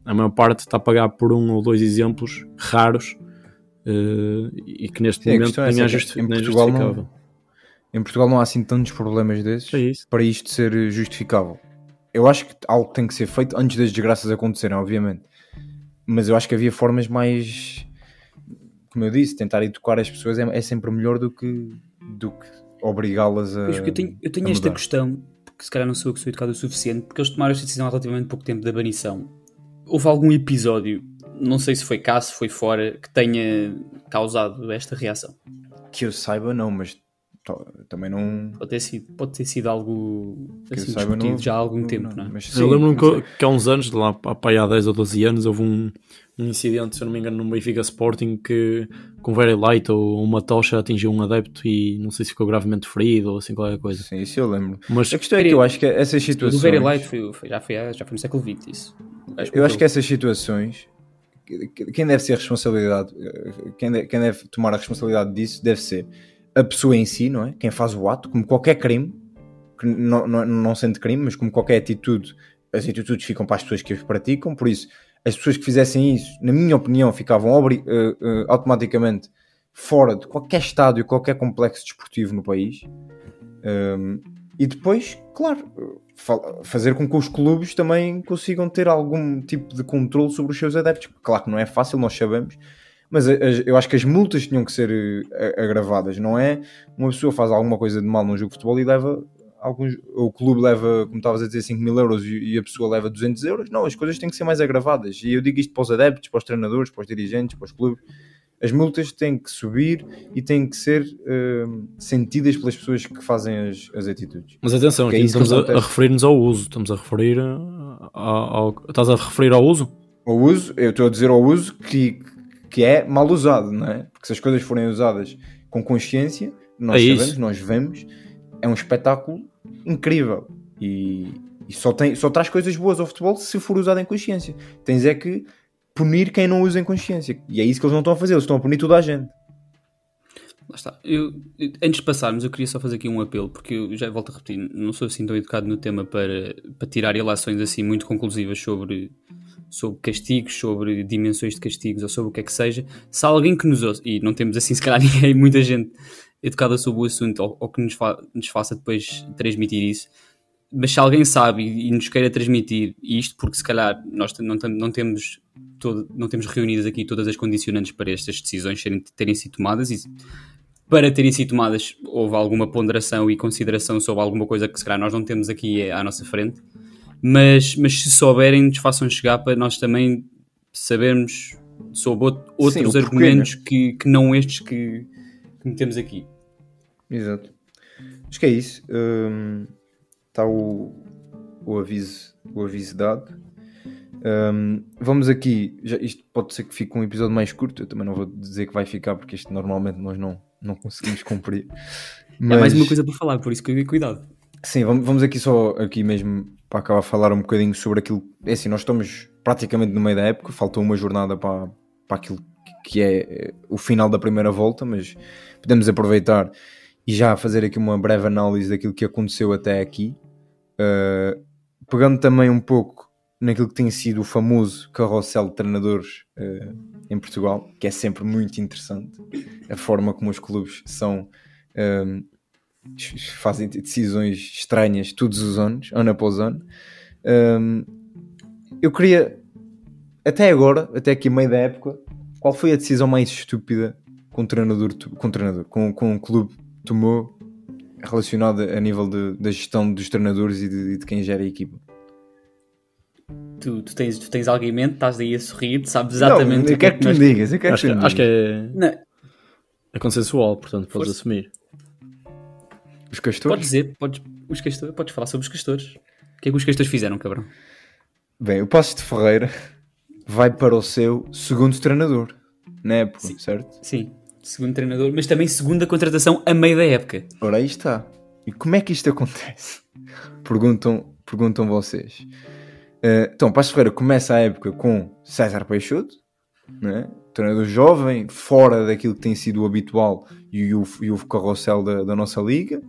a maior parte está a pagar por um ou dois exemplos raros Uh, e que neste Sim, momento é nem é, justi em é Portugal não- justificável. Em Portugal não há assim tantos problemas desses É para isto ser justificável. Eu acho que algo tem que ser feito antes das desgraças acontecerem, obviamente. Mas eu acho que havia formas mais. Como eu disse, tentar educar as pessoas é, é sempre melhor do que, do que obrigá-las a. Eu tenho, eu tenho esta questão, porque se calhar não sou eu que sou educado o suficiente, porque eles tomaram esta decisão há relativamente pouco tempo da banição. Houve algum episódio, não sei se foi cá, se foi fora, que tenha causado esta reação? Que eu saiba, não, mas também não. Pode ter sido, pode ter sido algo Que eu assim, saiba, discutido não- já há algum tempo, não, é? Mas eu sim, lembro-me não sei. que, que há uns anos, de lá aí há 10 ou 12 anos, houve um, um incidente, se eu não me engano, num Benfica Sporting que com very light ou uma tocha atingiu um adepto e não sei se ficou gravemente ferido ou assim qualquer coisa. Sim, isso eu lembro. Mas A questão é que eu acho que essas O situações. do Very Light foi, foi- já, foi, já foi no século XX, isso. O gajo Eu acho que essas situações, que- que- quem deve ser a responsabilidade, eh, quem deve, quem deve tomar a responsabilidade disso deve ser a pessoa em si, não é? Quem faz o ato, como qualquer crime, que não, não, não sendo crime, mas como qualquer atitude, as atitudes ficam para as pessoas que os praticam, por isso, as pessoas que fizessem isso, na minha opinião, ficavam eh, eh, automaticamente fora de qualquer estádio, qualquer complexo desportivo no país. Um, e depois, claro, fa- fazer com que os clubes também consigam ter algum tipo de controle sobre os seus adeptos. Claro que não é fácil, nós sabemos, mas as- eu acho que as multas tinham que ser eh, agravadas, não é? Uma pessoa faz alguma coisa de mal num jogo de futebol e leva alguns, o clube leva, como estavas a dizer, 5 mil euros e, e a pessoa leva 200 euros. Não, as coisas têm que ser mais agravadas. E eu digo isto para os adeptos, para os treinadores, para os dirigentes, para os clubes. As multas têm que subir e têm que ser eh, sentidas pelas pessoas que fazem as, as atitudes. Mas atenção, é aqui que estamos a, a referir-nos ao uso. Estamos a referir a- ao, ao- Estás a referir ao uso? O uso, eu estou a dizer ao uso que, que é mal usado, não é? Porque se as coisas forem usadas com consciência, nós É isso. sabemos, nós vemos, é um espetáculo incrível e, e só, tem, só traz coisas boas ao futebol se for usado em consciência. Tens é que punir quem não usa em consciência e é isso que eles não estão a fazer, eles estão a punir toda a gente. Lá está. Eu, antes de passarmos, eu queria só fazer aqui um apelo, porque eu já volto a repetir, não sou assim tão educado no tema para, para tirar ilações assim muito conclusivas sobre, sobre castigos, sobre dimensões de castigos ou sobre o que é que seja. Se há alguém que nos ouça, e não temos assim se calhar ninguém, muita gente educada sobre o assunto ou, ou que nos, fa- nos faça depois transmitir isso, mas se alguém sabe e, e nos queira transmitir isto, porque se calhar nós não, não temos todo, não temos reunidas aqui todas as condicionantes para estas decisões serem, terem sido tomadas e para terem sido tomadas houve alguma ponderação e consideração sobre alguma coisa que se calhar nós não temos aqui à nossa frente mas, mas se souberem nos façam chegar para nós também sabermos sobre out- outros porquê, argumentos que, que não estes que, que metemos aqui Exato. Acho que é isso. Está o, o, aviso, o aviso dado. Hum, vamos aqui. Já, isto pode ser que fique um episódio mais curto. Eu também não vou dizer que vai ficar, porque isto normalmente nós não, não conseguimos cumprir. há mais Mas- uma coisa para falar por isso que cuidado Sim, vamos, vamos aqui só aqui mesmo para acabar a falar um bocadinho sobre aquilo. É assim, nós estamos praticamente no meio da época, faltou uma jornada para, para aquilo que é eh, o final da primeira volta, mas podemos aproveitar e já fazer aqui uma breve análise daquilo que aconteceu até aqui, Uh, pegando também um pouco naquilo que tem sido o famoso carrossel de treinadores uh, em Portugal, que é sempre muito interessante, a forma como os clubes são. Fazem decisões estranhas todos os anos, ano após ano. Um, eu queria, até agora, até aqui meio da época, qual foi a decisão mais estúpida que um treinador, com um treinador, com, com um clube tomou relacionada a nível de- da gestão dos treinadores e de, de quem gera a equipa? tu, tu, tens, tu tens alguém em mente estás aí a sorrir sabes exatamente não, eu o que é quero que tu me digas, eu quero Acho que, que acho que é, Não, é consensual, portanto podes Força. assumir. Os castores? podes dizer podes, os castores, podes falar sobre os castores o que é que os castores fizeram cabrão Bem, o Passos de Ferreira vai para o seu segundo treinador na época, certo? sim segundo treinador mas também segunda contratação a meio da época Ora, aí está. E como é que isto acontece? Perguntam, perguntam vocês. Eh, então, Passos Ferreira começa a época com César Peixoto, né? Treinador jovem, fora daquilo que tem sido o habitual e o, e o carrossel da, da nossa liga,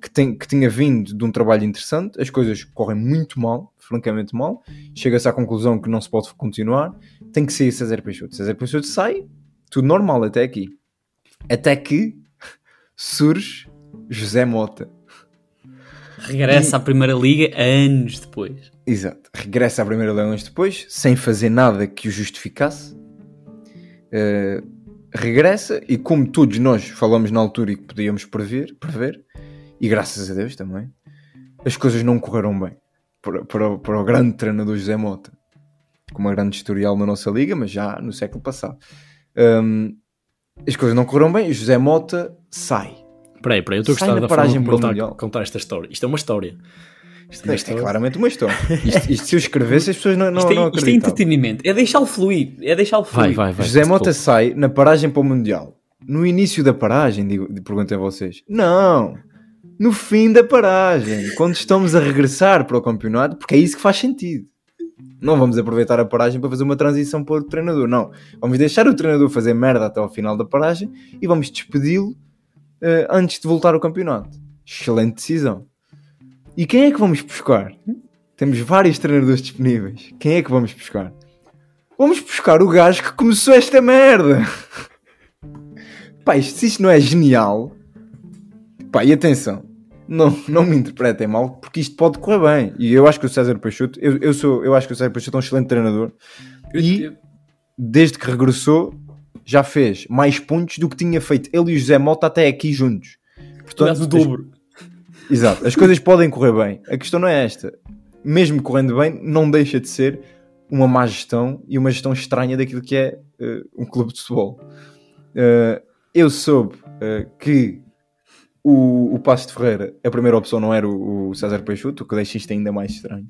que, tem, que tinha vindo de um trabalho interessante. As coisas correm muito mal, francamente mal. Chega-se à conclusão que não se pode continuar. Tem que sair César Peixoto. César Peixoto sai tudo normal até aqui. Até que surge José Mota. Regressa à Primeira Liga anos depois. Exato. Regressa à Primeira Liga anos depois, sem fazer nada que o justificasse. Uh, regressa e como todos nós falamos na altura e que podíamos prever, prever e graças a Deus também, as coisas não correram bem para, para, para o grande treinador José Mota, com uma grande historial na nossa liga, mas já no século passado. Um, as coisas não correram bem e José Mota sai. Peraí, peraí, eu estou a gostar da forma contar, contar esta história. Isto é uma história. Isto é, é, claramente uma história. Isto, isto, se eu escrevesse, as pessoas não, não, isto, é, não isto é entretenimento. É deixá-lo fluir. É deixá-lo fluir. Vai, vai, vai. José Mota sai na paragem para o Mundial. No início da paragem, digo, perguntei a vocês. Não. No fim da paragem. Quando estamos a regressar para o campeonato, porque é isso que faz sentido. Não vamos aproveitar a paragem para fazer uma transição para o treinador. Não. Vamos deixar o treinador fazer merda até ao final da paragem e vamos despedi-lo uh, antes de voltar ao campeonato. Excelente decisão. E quem é que vamos buscar? Temos vários treinadores disponíveis. Quem é que vamos buscar? Vamos buscar o gajo que começou esta merda. Pá, isto, se isto não é genial. Pá, e atenção. Não, não me interpretem mal, porque isto pode correr bem. E eu acho que o César Peixoto, eu, eu, sou, eu acho que o César Peixoto é um excelente treinador. E desde que regressou, já fez mais pontos do que tinha feito ele e o José Mota até aqui juntos. Portanto, o dobro. Exato, as coisas podem correr bem. A questão não é esta. Mesmo correndo bem, não deixa de ser uma má gestão e uma gestão estranha daquilo que é uh, um clube de futebol. Uh, eu soube uh, que o, o Passo de Ferreira, a primeira opção não era o, o César Peixoto, o que deixa isto ainda mais estranho.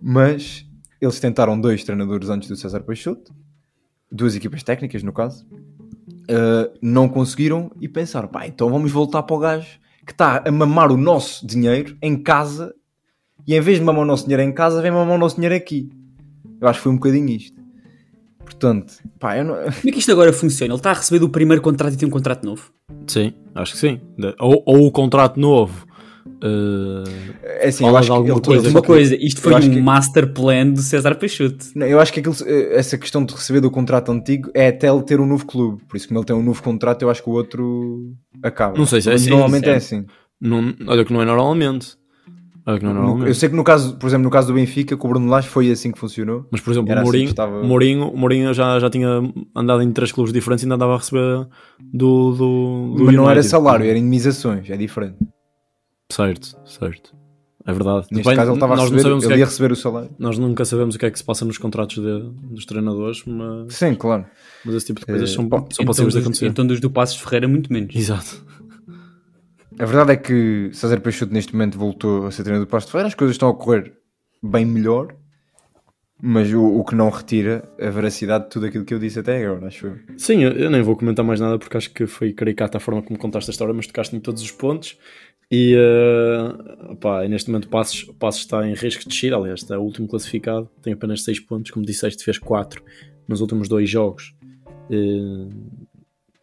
mas eles tentaram dois treinadores antes do César Peixoto, duas equipas técnicas no caso, não conseguiram e pensaram, pá, então vamos voltar para o gajo que está a mamar o nosso dinheiro em casa e em vez de mamar o nosso dinheiro em casa, vem mamar o nosso dinheiro aqui. Eu acho que foi um bocadinho isto. Portanto, pá, eu não... Como é que isto agora funciona? Ele está a receber do primeiro contrato e tem um contrato novo? Sim, acho que sim. Ou, ou o contrato novo. Uh, é assim, eu acho alguma coisa. Uma coisa, isto foi um que... master plan do César Peixoto. Não, eu acho que aquilo, eh, essa questão de receber do contrato antigo é até ele ter um novo clube. Por isso, como ele tem um novo contrato, eu acho que o outro acaba. Não sei se é assim. Normalmente é, é assim. Não, olha que não é normalmente. Olha que não é normalmente. Eu sei que no caso, por exemplo, no caso do Benfica, com o Bruno Lage foi assim que funcionou. Mas, por exemplo, o Mourinho, assim estava... Mourinho, Mourinho já, já tinha andado em três clubes diferentes e ainda andava a receber do. do, do Mas United. não era salário, era indemnizações, é diferente. Certo, certo. É verdade. Neste Bem, caso ele estava a receber, ele é ia receber o salário. Nós nunca sabemos o que é que se passa nos contratos de, dos treinadores, mas... Sim, claro. Mas esse tipo de coisas é... são, são então possíveis de acontecer. Então dos do Passos Ferreira muito menos. Exato. A verdade é que César Peixoto neste momento voltou a ser treinador do Passos Ferreira, as coisas estão a correr bem melhor, mas o, o, que não retira a veracidade de tudo aquilo que eu disse até agora, acho eu. Sim, eu, eu nem vou comentar mais nada porque acho que foi caricata a forma como contaste a história, mas tocaste-me todos os pontos e uh, opá, neste momento o Passos, Passos está em risco de descer, aliás, está o último classificado, tem apenas 6 pontos, como disseste, fez 4 nos últimos dois jogos. Uh,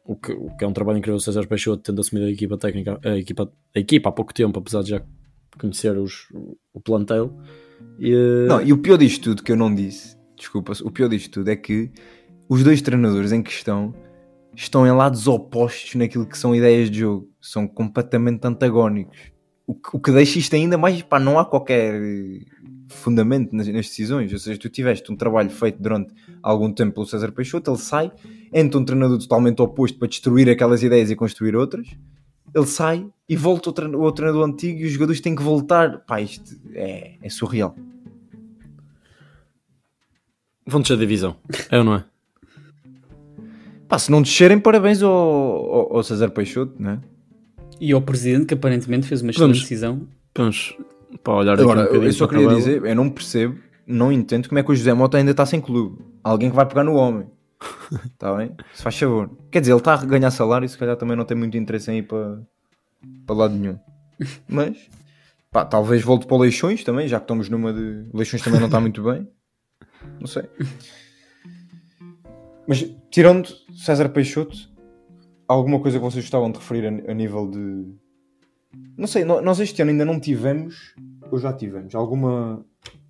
o, que, o que é um trabalho incrível, o César Peixoto tendo assumido a equipa técnica, a equipa, a equipa há pouco tempo, apesar de já conhecer os, o plantel. E, uh... Não, e o pior disto tudo que eu não disse, desculpa, o pior disto tudo é que os dois treinadores em questão estão em lados opostos naquilo que são ideias de jogo, são completamente antagónicos. O que, o que deixa isto ainda mais, pá, não há qualquer fundamento nas, nas, decisões. Ou seja, tu tiveste um trabalho feito durante algum tempo pelo César Peixoto, ele sai, entra um treinador totalmente oposto para destruir aquelas ideias e construir outras. Ele sai e volta o, treinador, o treinador antigo e os jogadores têm que voltar. Pá, isto é, é surreal. Vão descer divisão, é ou não é? Pá, se não descerem, parabéns ao, ao, ao César Peixoto, né? E ao presidente, que aparentemente fez uma excelente decisão. Vamos para olhar Agora, um eu só queria dizer, eu não percebo, não entendo como é que o José Mota ainda está sem clube. Alguém que vai pegar no homem. Está bem? Se faz favor. Quer dizer, ele está a ganhar salário e se calhar também não tem muito interesse em ir para, para lado nenhum. Mas, pá, talvez volte para o Leixões também, já que estamos numa de. O Leixões também não está muito bem. Não sei. Mas tirando César Peixoto, alguma coisa que vocês gostavam de referir a, a, nível de. Não sei, nós este ano ainda não tivemos, ou já tivemos, alguma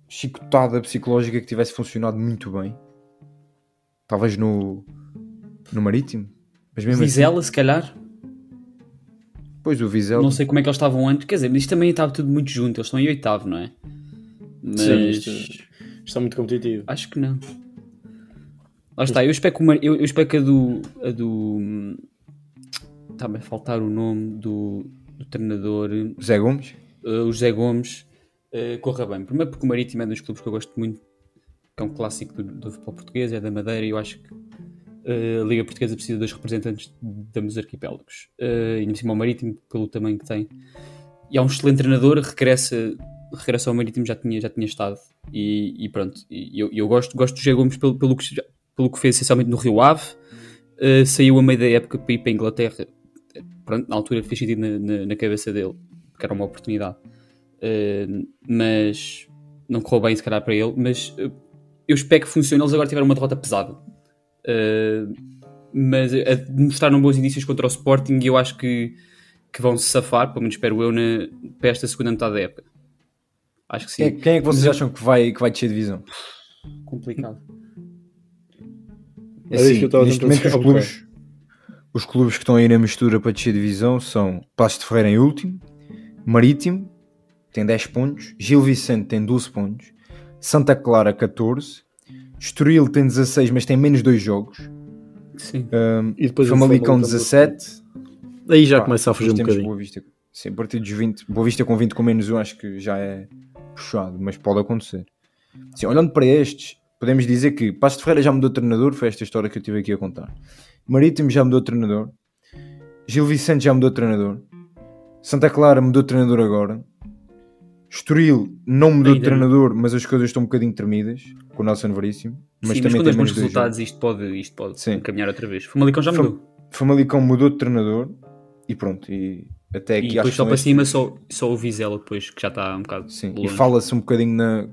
chicotada psicológica que tivesse funcionado muito bem? Talvez no, no Marítimo. Mas mesmo Vizela, se calhar. assim, pois o Vizela. Não sei como é que eles estavam antes. Quer dizer, mas isto também estava tudo muito junto. Eles estão em oitavo, não é? Mas Sim, isto, isto está muito competitivo. acho que não. Lá está, eu espero que, o Mar- eu, eu espero que a do. A do Está-me a faltar o nome do, do treinador, Zé Gomes. eh, o José Gomes, eh, corra bem. Primeiro porque o Marítimo é um dos clubes que eu gosto muito, que é um clássico do, do futebol português, é da Madeira, e eu acho que eh, a Liga Portuguesa precisa dos representantes de ambos os arquipélagos. Eh, e no cima o Marítimo, pelo tamanho que tem. E é um excelente treinador, regressa, regressa ao Marítimo, já tinha, já tinha estado. E, e pronto, e eu, eu gosto, gosto do José Gomes pelo, pelo, que, já- pelo que fez essencialmente no Rio Ave. Eh, saiu a meio da época para ir para a Inglaterra. Pronto, na altura fez sentido na, na, na cabeça dele, porque era uma oportunidade. Uh, mas não correu bem se calhar para ele, mas uh, eu espero que funcione. Eles agora tiveram uma derrota pesada, Uh, mas uh, mostraram bons indícios contra o Sporting e eu acho que, que vão se safar, pelo menos espero eu, na, para esta segunda metade da época. Acho que sim. Quem, é- quem é que vocês acham que vai, que vai descer divisão? complicado. É assim, estava a neste momento os clubes, os clubes que estão aí na mistura para descer divisão são Passos de Ferreira em último, Marítimo tem 10 pontos, Gil Vicente tem 12 pontos, Santa Clara 14, Estoril tem 16 mas tem menos 2 jogos, Sim. um, E depois Famalicão Famalicão 17, Aí já Pá, começa a fugir um bocadinho. Boa Vista. Sim, a partir dos 20, Boa Vista com 20 com menos 1 acho que já é puxado, mas pode acontecer. Sim, olhando para estes, podemos dizer que Passos de Ferreira já mudou de treinador, foi esta história que eu tive aqui a contar. Marítimo já mudou de treinador, Gil Vicente já mudou de treinador, Santa Clara mudou de treinador agora, Estoril não mudou de Ainda não. treinador, mas as coisas estão um bocadinho tremidas com o Nelson Veríssimo. Mas Sim, mas também com tem os bons resultados isto pode, isto pode Sim. encaminhar outra vez. Famalicão já mudou. Famalicão mudou de treinador e pronto. E até aqui E depois só para estes- cima só, só o Vizela depois, que já está um bocado Sim, e longe. fala-se um bocadinho na,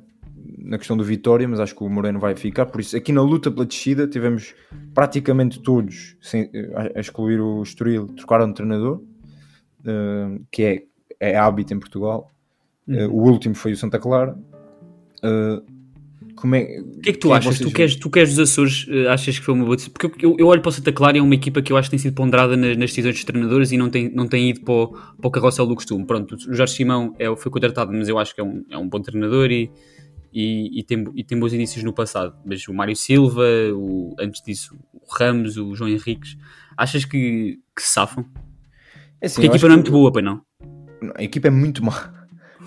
na questão do Vitória, mas acho que o Moreno vai ficar. Por isso, aqui na luta pela descida, tivemos praticamente todos, sem, a, a excluir o Estoril, trocaram de treinador, eh, que é, é hábito em Portugal. Eh, o último foi o Santa Clara. Eh, como é, O que é que tu achas? Tu queres, tu queres dos Açores, eh, achas que foi uma boa decisão? Porque eu, eu olho para o Santa Clara e é uma equipa que eu acho que tem sido ponderada nas, nas decisões dos treinadores e não tem, não tem ido para o, para o carrossel do costume. Pronto, o Jorge Simão é, foi contratado, mas eu acho que é um, é um bom treinador e, e, e tem, e tem bons indícios no passado. Mas o Mário Silva, o, antes disso, o Ramos, o João Henriques, achas que, que se safam? É assim, Porque a equipa não é muito boa, pois não? A equipa é muito má.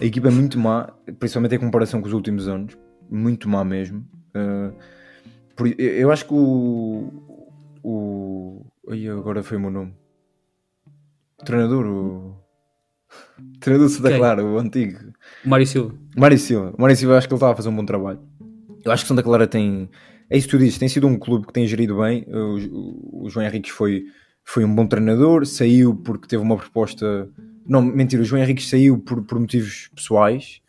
A equipa é muito má, principalmente em comparação com os últimos anos. Muito má mesmo. Uh, por- eu- acho que o. o ai, agora foi o meu nome. O treinador, o. o treinador Santa Quem? Clara, o antigo. O Mário Silva. Mário Silva. Mário Silva, acho que ele estava a fazer um bom trabalho. Eu acho que Santa Clara tem. É isso que tu dizes, tem sido um clube que tem gerido bem. O, o- o João Henriques foi, foi um bom treinador, saiu porque teve uma proposta. Não, mentira, o João Henriques saiu por, por motivos pessoais.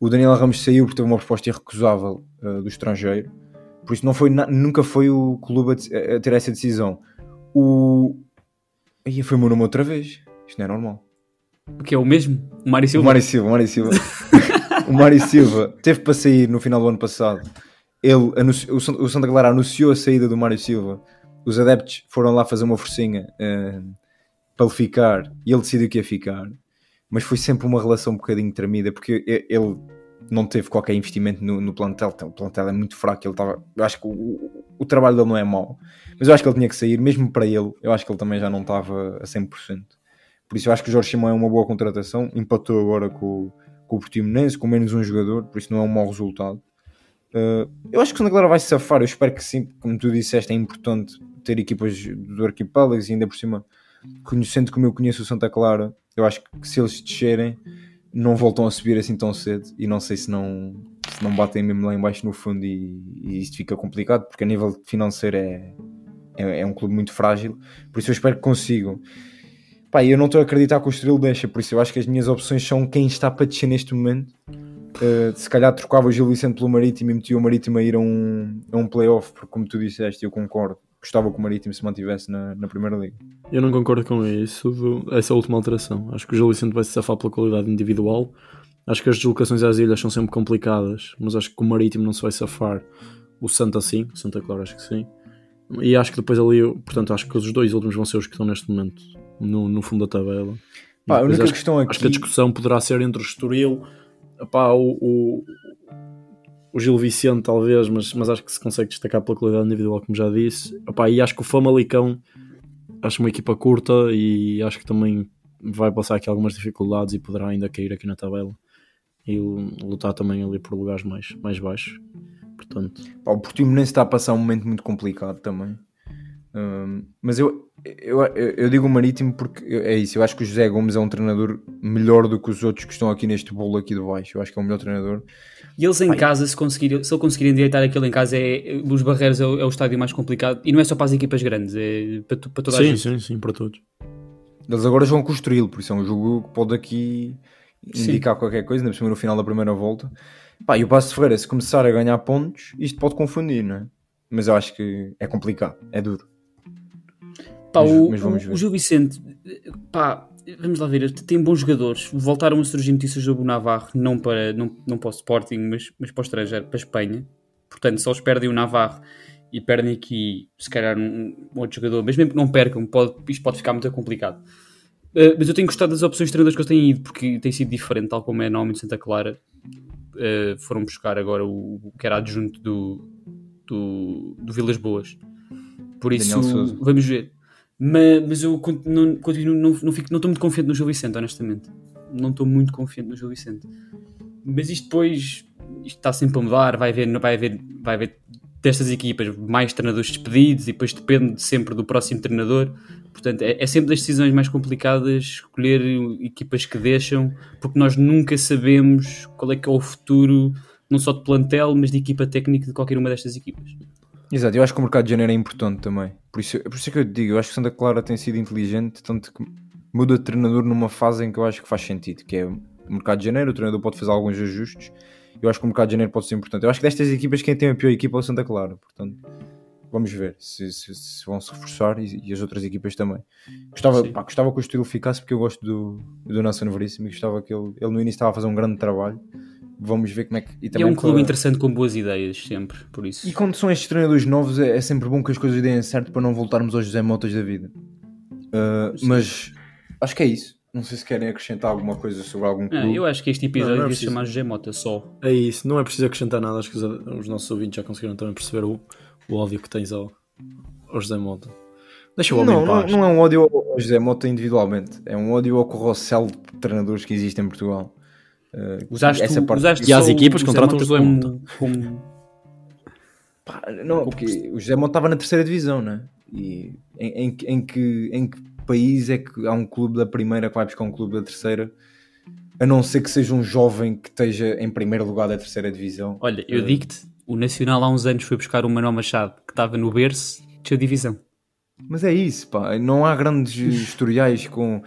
O Daniel Ramos saiu porque teve uma proposta irrecusável uh, do estrangeiro. Por isso não foi nunca foi o clube a, a ter essa decisão. O. Aí foi o meu nome outra vez. Isto não é normal. Porque é o mesmo? O Mário O Silva? Mário Silva, o Mário Silva. o Mário Silva teve para sair no final do ano passado. Ele anunci- o, San- o Santa Clara anunciou a saída do Mário Silva. Os adeptos foram lá fazer uma forcinha eh, para ele ficar e ele decidiu que ia ficar. Mas foi sempre uma relação um bocadinho tremida porque ele não teve qualquer investimento no, no plantel. Então, O plantel é muito fraco. Ele estava, eu acho que o, o- o trabalho dele não é mau, mas eu acho que ele tinha que sair, mesmo para ele. Eu acho que ele também já não estava a 100%. Por isso eu acho que o Jorge Simão é uma boa contratação. Empatou agora com, com o Portimonense, com menos um jogador, por isso não é um mau resultado. Uh, eu acho que o Santa Clara vai se safar, eu espero que sim. Como tu disseste, é importante ter equipas do arquipélago e ainda por cima, conhecendo como eu conheço o Santa Clara, eu acho que se eles descerem, não voltam a subir assim tão cedo e não sei se não, se não batem mesmo lá embaixo no fundo e, e isto fica complicado, porque a nível financeiro é, é, é um clube muito frágil, por isso eu espero que consigam. Pá, eu não estou a acreditar que o Estrela deixa, por isso eu acho que as minhas opções são quem está para descer neste momento. Uh, se calhar trocava o Gil Vicente pelo Marítimo e metia o Marítimo a ir a um, a um playoff, porque como tu disseste, eu concordo, gostava que o Marítimo se mantivesse na, na Primeira Liga. Eu não concordo com isso, essa última alteração. Acho que o Gil Vicente vai se safar pela qualidade individual. Acho que as deslocações às ilhas são sempre complicadas, mas acho que o Marítimo não se vai safar. O Santa sim, Santa Clara acho que sim. E acho que depois ali, portanto, acho que os dois últimos vão ser os que estão neste momento no, no fundo da tabela. Pá, a única acho, questão aqui. acho que a discussão poderá ser entre o Estoril, pá, o, o, o Gil Vicente, talvez, mas, mas acho que se consegue destacar pela qualidade individual, como já disse. Pá, e acho que o Famalicão, acho uma equipa curta e acho que também vai passar aqui algumas dificuldades e poderá ainda cair aqui na tabela e lutar também ali por lugares mais, mais baixos. Portanto, Pá, o Portimonense está a passar um momento muito complicado também. Mas eu, eu, eu, digo o Marítimo porque é isso. Eu acho que o José Gomes é um treinador melhor do que os outros que estão aqui neste bolo aqui de baixo. Eu acho que é o melhor treinador. E eles em casa, se, conseguir, se ele conseguir endireitar aquilo em casa, é, os Barreiros é o, é o estádio mais complicado. E não é só para as equipas grandes, é para, para toda a sim, gente. sim, sim, para todos. Eles agora jogam com o Estoril, por isso é um jogo que pode aqui Sim. indicar qualquer coisa, ainda por cima no final da primeira volta. Pá, e o Passo de Ferreira, se começar a ganhar pontos, isto pode confundir, não é? Mas eu acho que é complicado, é duro. Pá, Mas- o, mas vamos o- ver. o Gil Vicente, pá, vamos lá ver, tem bons jogadores. Voltaram a surgir notícias do Navarro, não para, não, não para o Sporting, mas, mas para o estrangeiro, para a Espanha. Portanto, só eles perdem o Navarro e perdem aqui, se calhar, um, um outro jogador. Mas mesmo que não percam, pode, isto pode ficar muito complicado. Uh, mas eu tenho gostado das opções de treinadores que eles têm ido, porque tem sido diferente, tal como é na Alma de Santa Clara. Uh, foram buscar agora o, o que era adjunto do, do, do Vilas Boas. Por isso, vamos ver. Mas, mas eu con- não, continuo, não, não, fico, não estou muito confiante no Gil Vicente, honestamente. Não estou muito confiante no Gil Vicente. Mas isto depois isto está sempre a mudar, vai haver, vai haver, vai haver destas equipas mais treinadores despedidos e depois depende sempre do próximo treinador. Portanto, é, é sempre das decisões mais complicadas escolher equipas que deixam, porque nós nunca sabemos qual é que é o futuro, não só de plantel, mas de equipa técnica de qualquer uma destas equipas. Exato, eu acho que o mercado de janeiro é importante também. Por isso, por isso é que eu te digo, eu acho que Santa Clara tem sido inteligente, tanto que muda de treinador numa fase em que eu acho que faz sentido, que é o mercado de janeiro, o treinador pode fazer alguns ajustes. Eu acho que o mercado de janeiro pode ser importante. Eu acho que destas equipas quem tem a pior equipa é o Santa Clara, portanto, vamos ver se, se- se vão se reforçar e, e as outras equipas também. Gostava, pá, gostava que o estilo ficasse porque eu gosto do, do Nelson Veríssimo e gostava que ele, ele no início estava a fazer um grande trabalho. Vamos ver como é que. E é também um clube para- interessante com boas ideias, sempre, por isso. e quando são estes treinadores novos, é, é sempre bom que as coisas deem certo para não voltarmos aos José Motas da vida. Uh, mas acho que é isso. Não sei se querem acrescentar alguma coisa sobre algum Ah, clube. eu acho que este episódio Não, não é se chamar José Mota só. É isso, não é preciso acrescentar nada. Acho que os, os nossos ouvintes já conseguiram também perceber o, o ódio que tens ao, ao José Mota. Deixa o homem não, em não, paz. não é um ódio ao José Mota individualmente. É um ódio ao corrossel de treinadores que existe em Portugal. Uh, Usaste, essa parte- usaste E o equipas contratam o José como, como- Pá, não, porque o José Mota estava na terceira divisão, né? E em, em, que- em que, em que país é que há um clube da primeira que vai buscar um clube da terceira? A não ser que seja um jovem que esteja em primeiro lugar da terceira divisão. Olha, eu Uh, digo-te, o Nacional há uns anos foi buscar o Manuel Machado, que estava no berço de divisão. Mas é isso, pá. Não há grandes historiais com,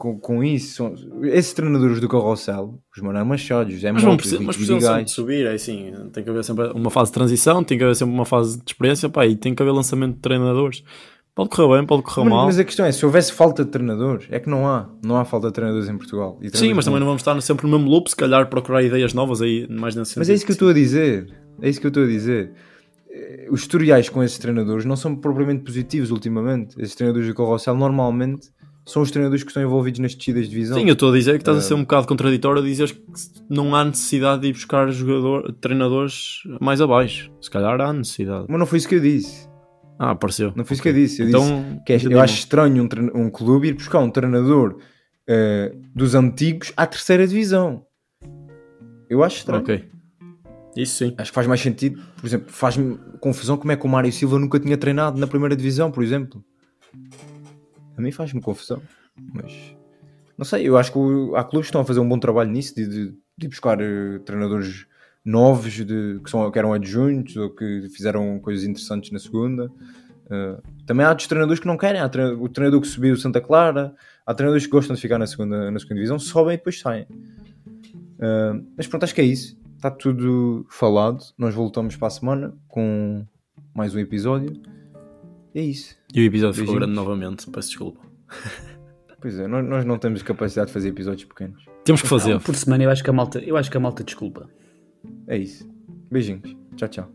com, com isso. Esses treinadores do Carrossel, os Manuel Machado, José Mas, os mas precisam sempre de subir, é assim, tem que haver sempre uma fase de transição, tem que haver sempre uma fase de experiência, pá, e tem que haver lançamento de treinadores. Pode correr bem, pode correr Mas, mal. mas a questão é, se houvesse falta de treinadores, é que não há. Não há falta de treinadores em Portugal. E Sim, treinadores mas também não vamos estar sempre no mesmo loop, se calhar procurar ideias novas aí, mais nesse Mas sentido. é isso que eu estou a dizer. É isso que eu estou a dizer. Eh, Os historiais com esses treinadores não são propriamente positivos ultimamente. Esses treinadores do Carrossel normalmente são os treinadores que estão envolvidos nas descidas de divisão. Sim, eu estou a dizer que estás a ser um bocado contraditório a dizer que não há necessidade de ir buscar jogador, treinadores mais abaixo. Se calhar há necessidade. Mas não foi isso que eu disse. Ah, apareceu. Não foi isso que eu disse. Eu Então, disse que é- entendi eu acho estranho um, um clube ir buscar um treinador eh, dos antigos à terceira divisão. Eu acho estranho. Ok. Isso sim. Acho que faz mais sentido. Por exemplo, faz-me confusão como é que o Mário Silva nunca tinha treinado na primeira divisão, por exemplo. A mim faz-me confusão. Mas não sei, eu acho que o- há clubes que estão a fazer um bom trabalho nisso de, de, de buscar eh, treinadores novos de, que, são, que eram adjuntos ou que fizeram coisas interessantes na segunda. Eh, também há dos treinadores que não querem. Há o treinador que subiu Santa Clara, há treinadores que gostam de ficar na segunda, na segunda divisão, sobem e depois saem. Eh, mas pronto, acho que é isso. Está tudo falado. Nós voltamos para a semana com mais um episódio. É isso. E o episódio Beijinhos. ficou grande novamente, peço desculpa. Pois é, nós, nós não temos capacidade de fazer episódios pequenos. Temos que fazer. Não, por semana eu acho que a malta, eu acho que a malta desculpa. É isso. Beijinhos. Tchau, tchau.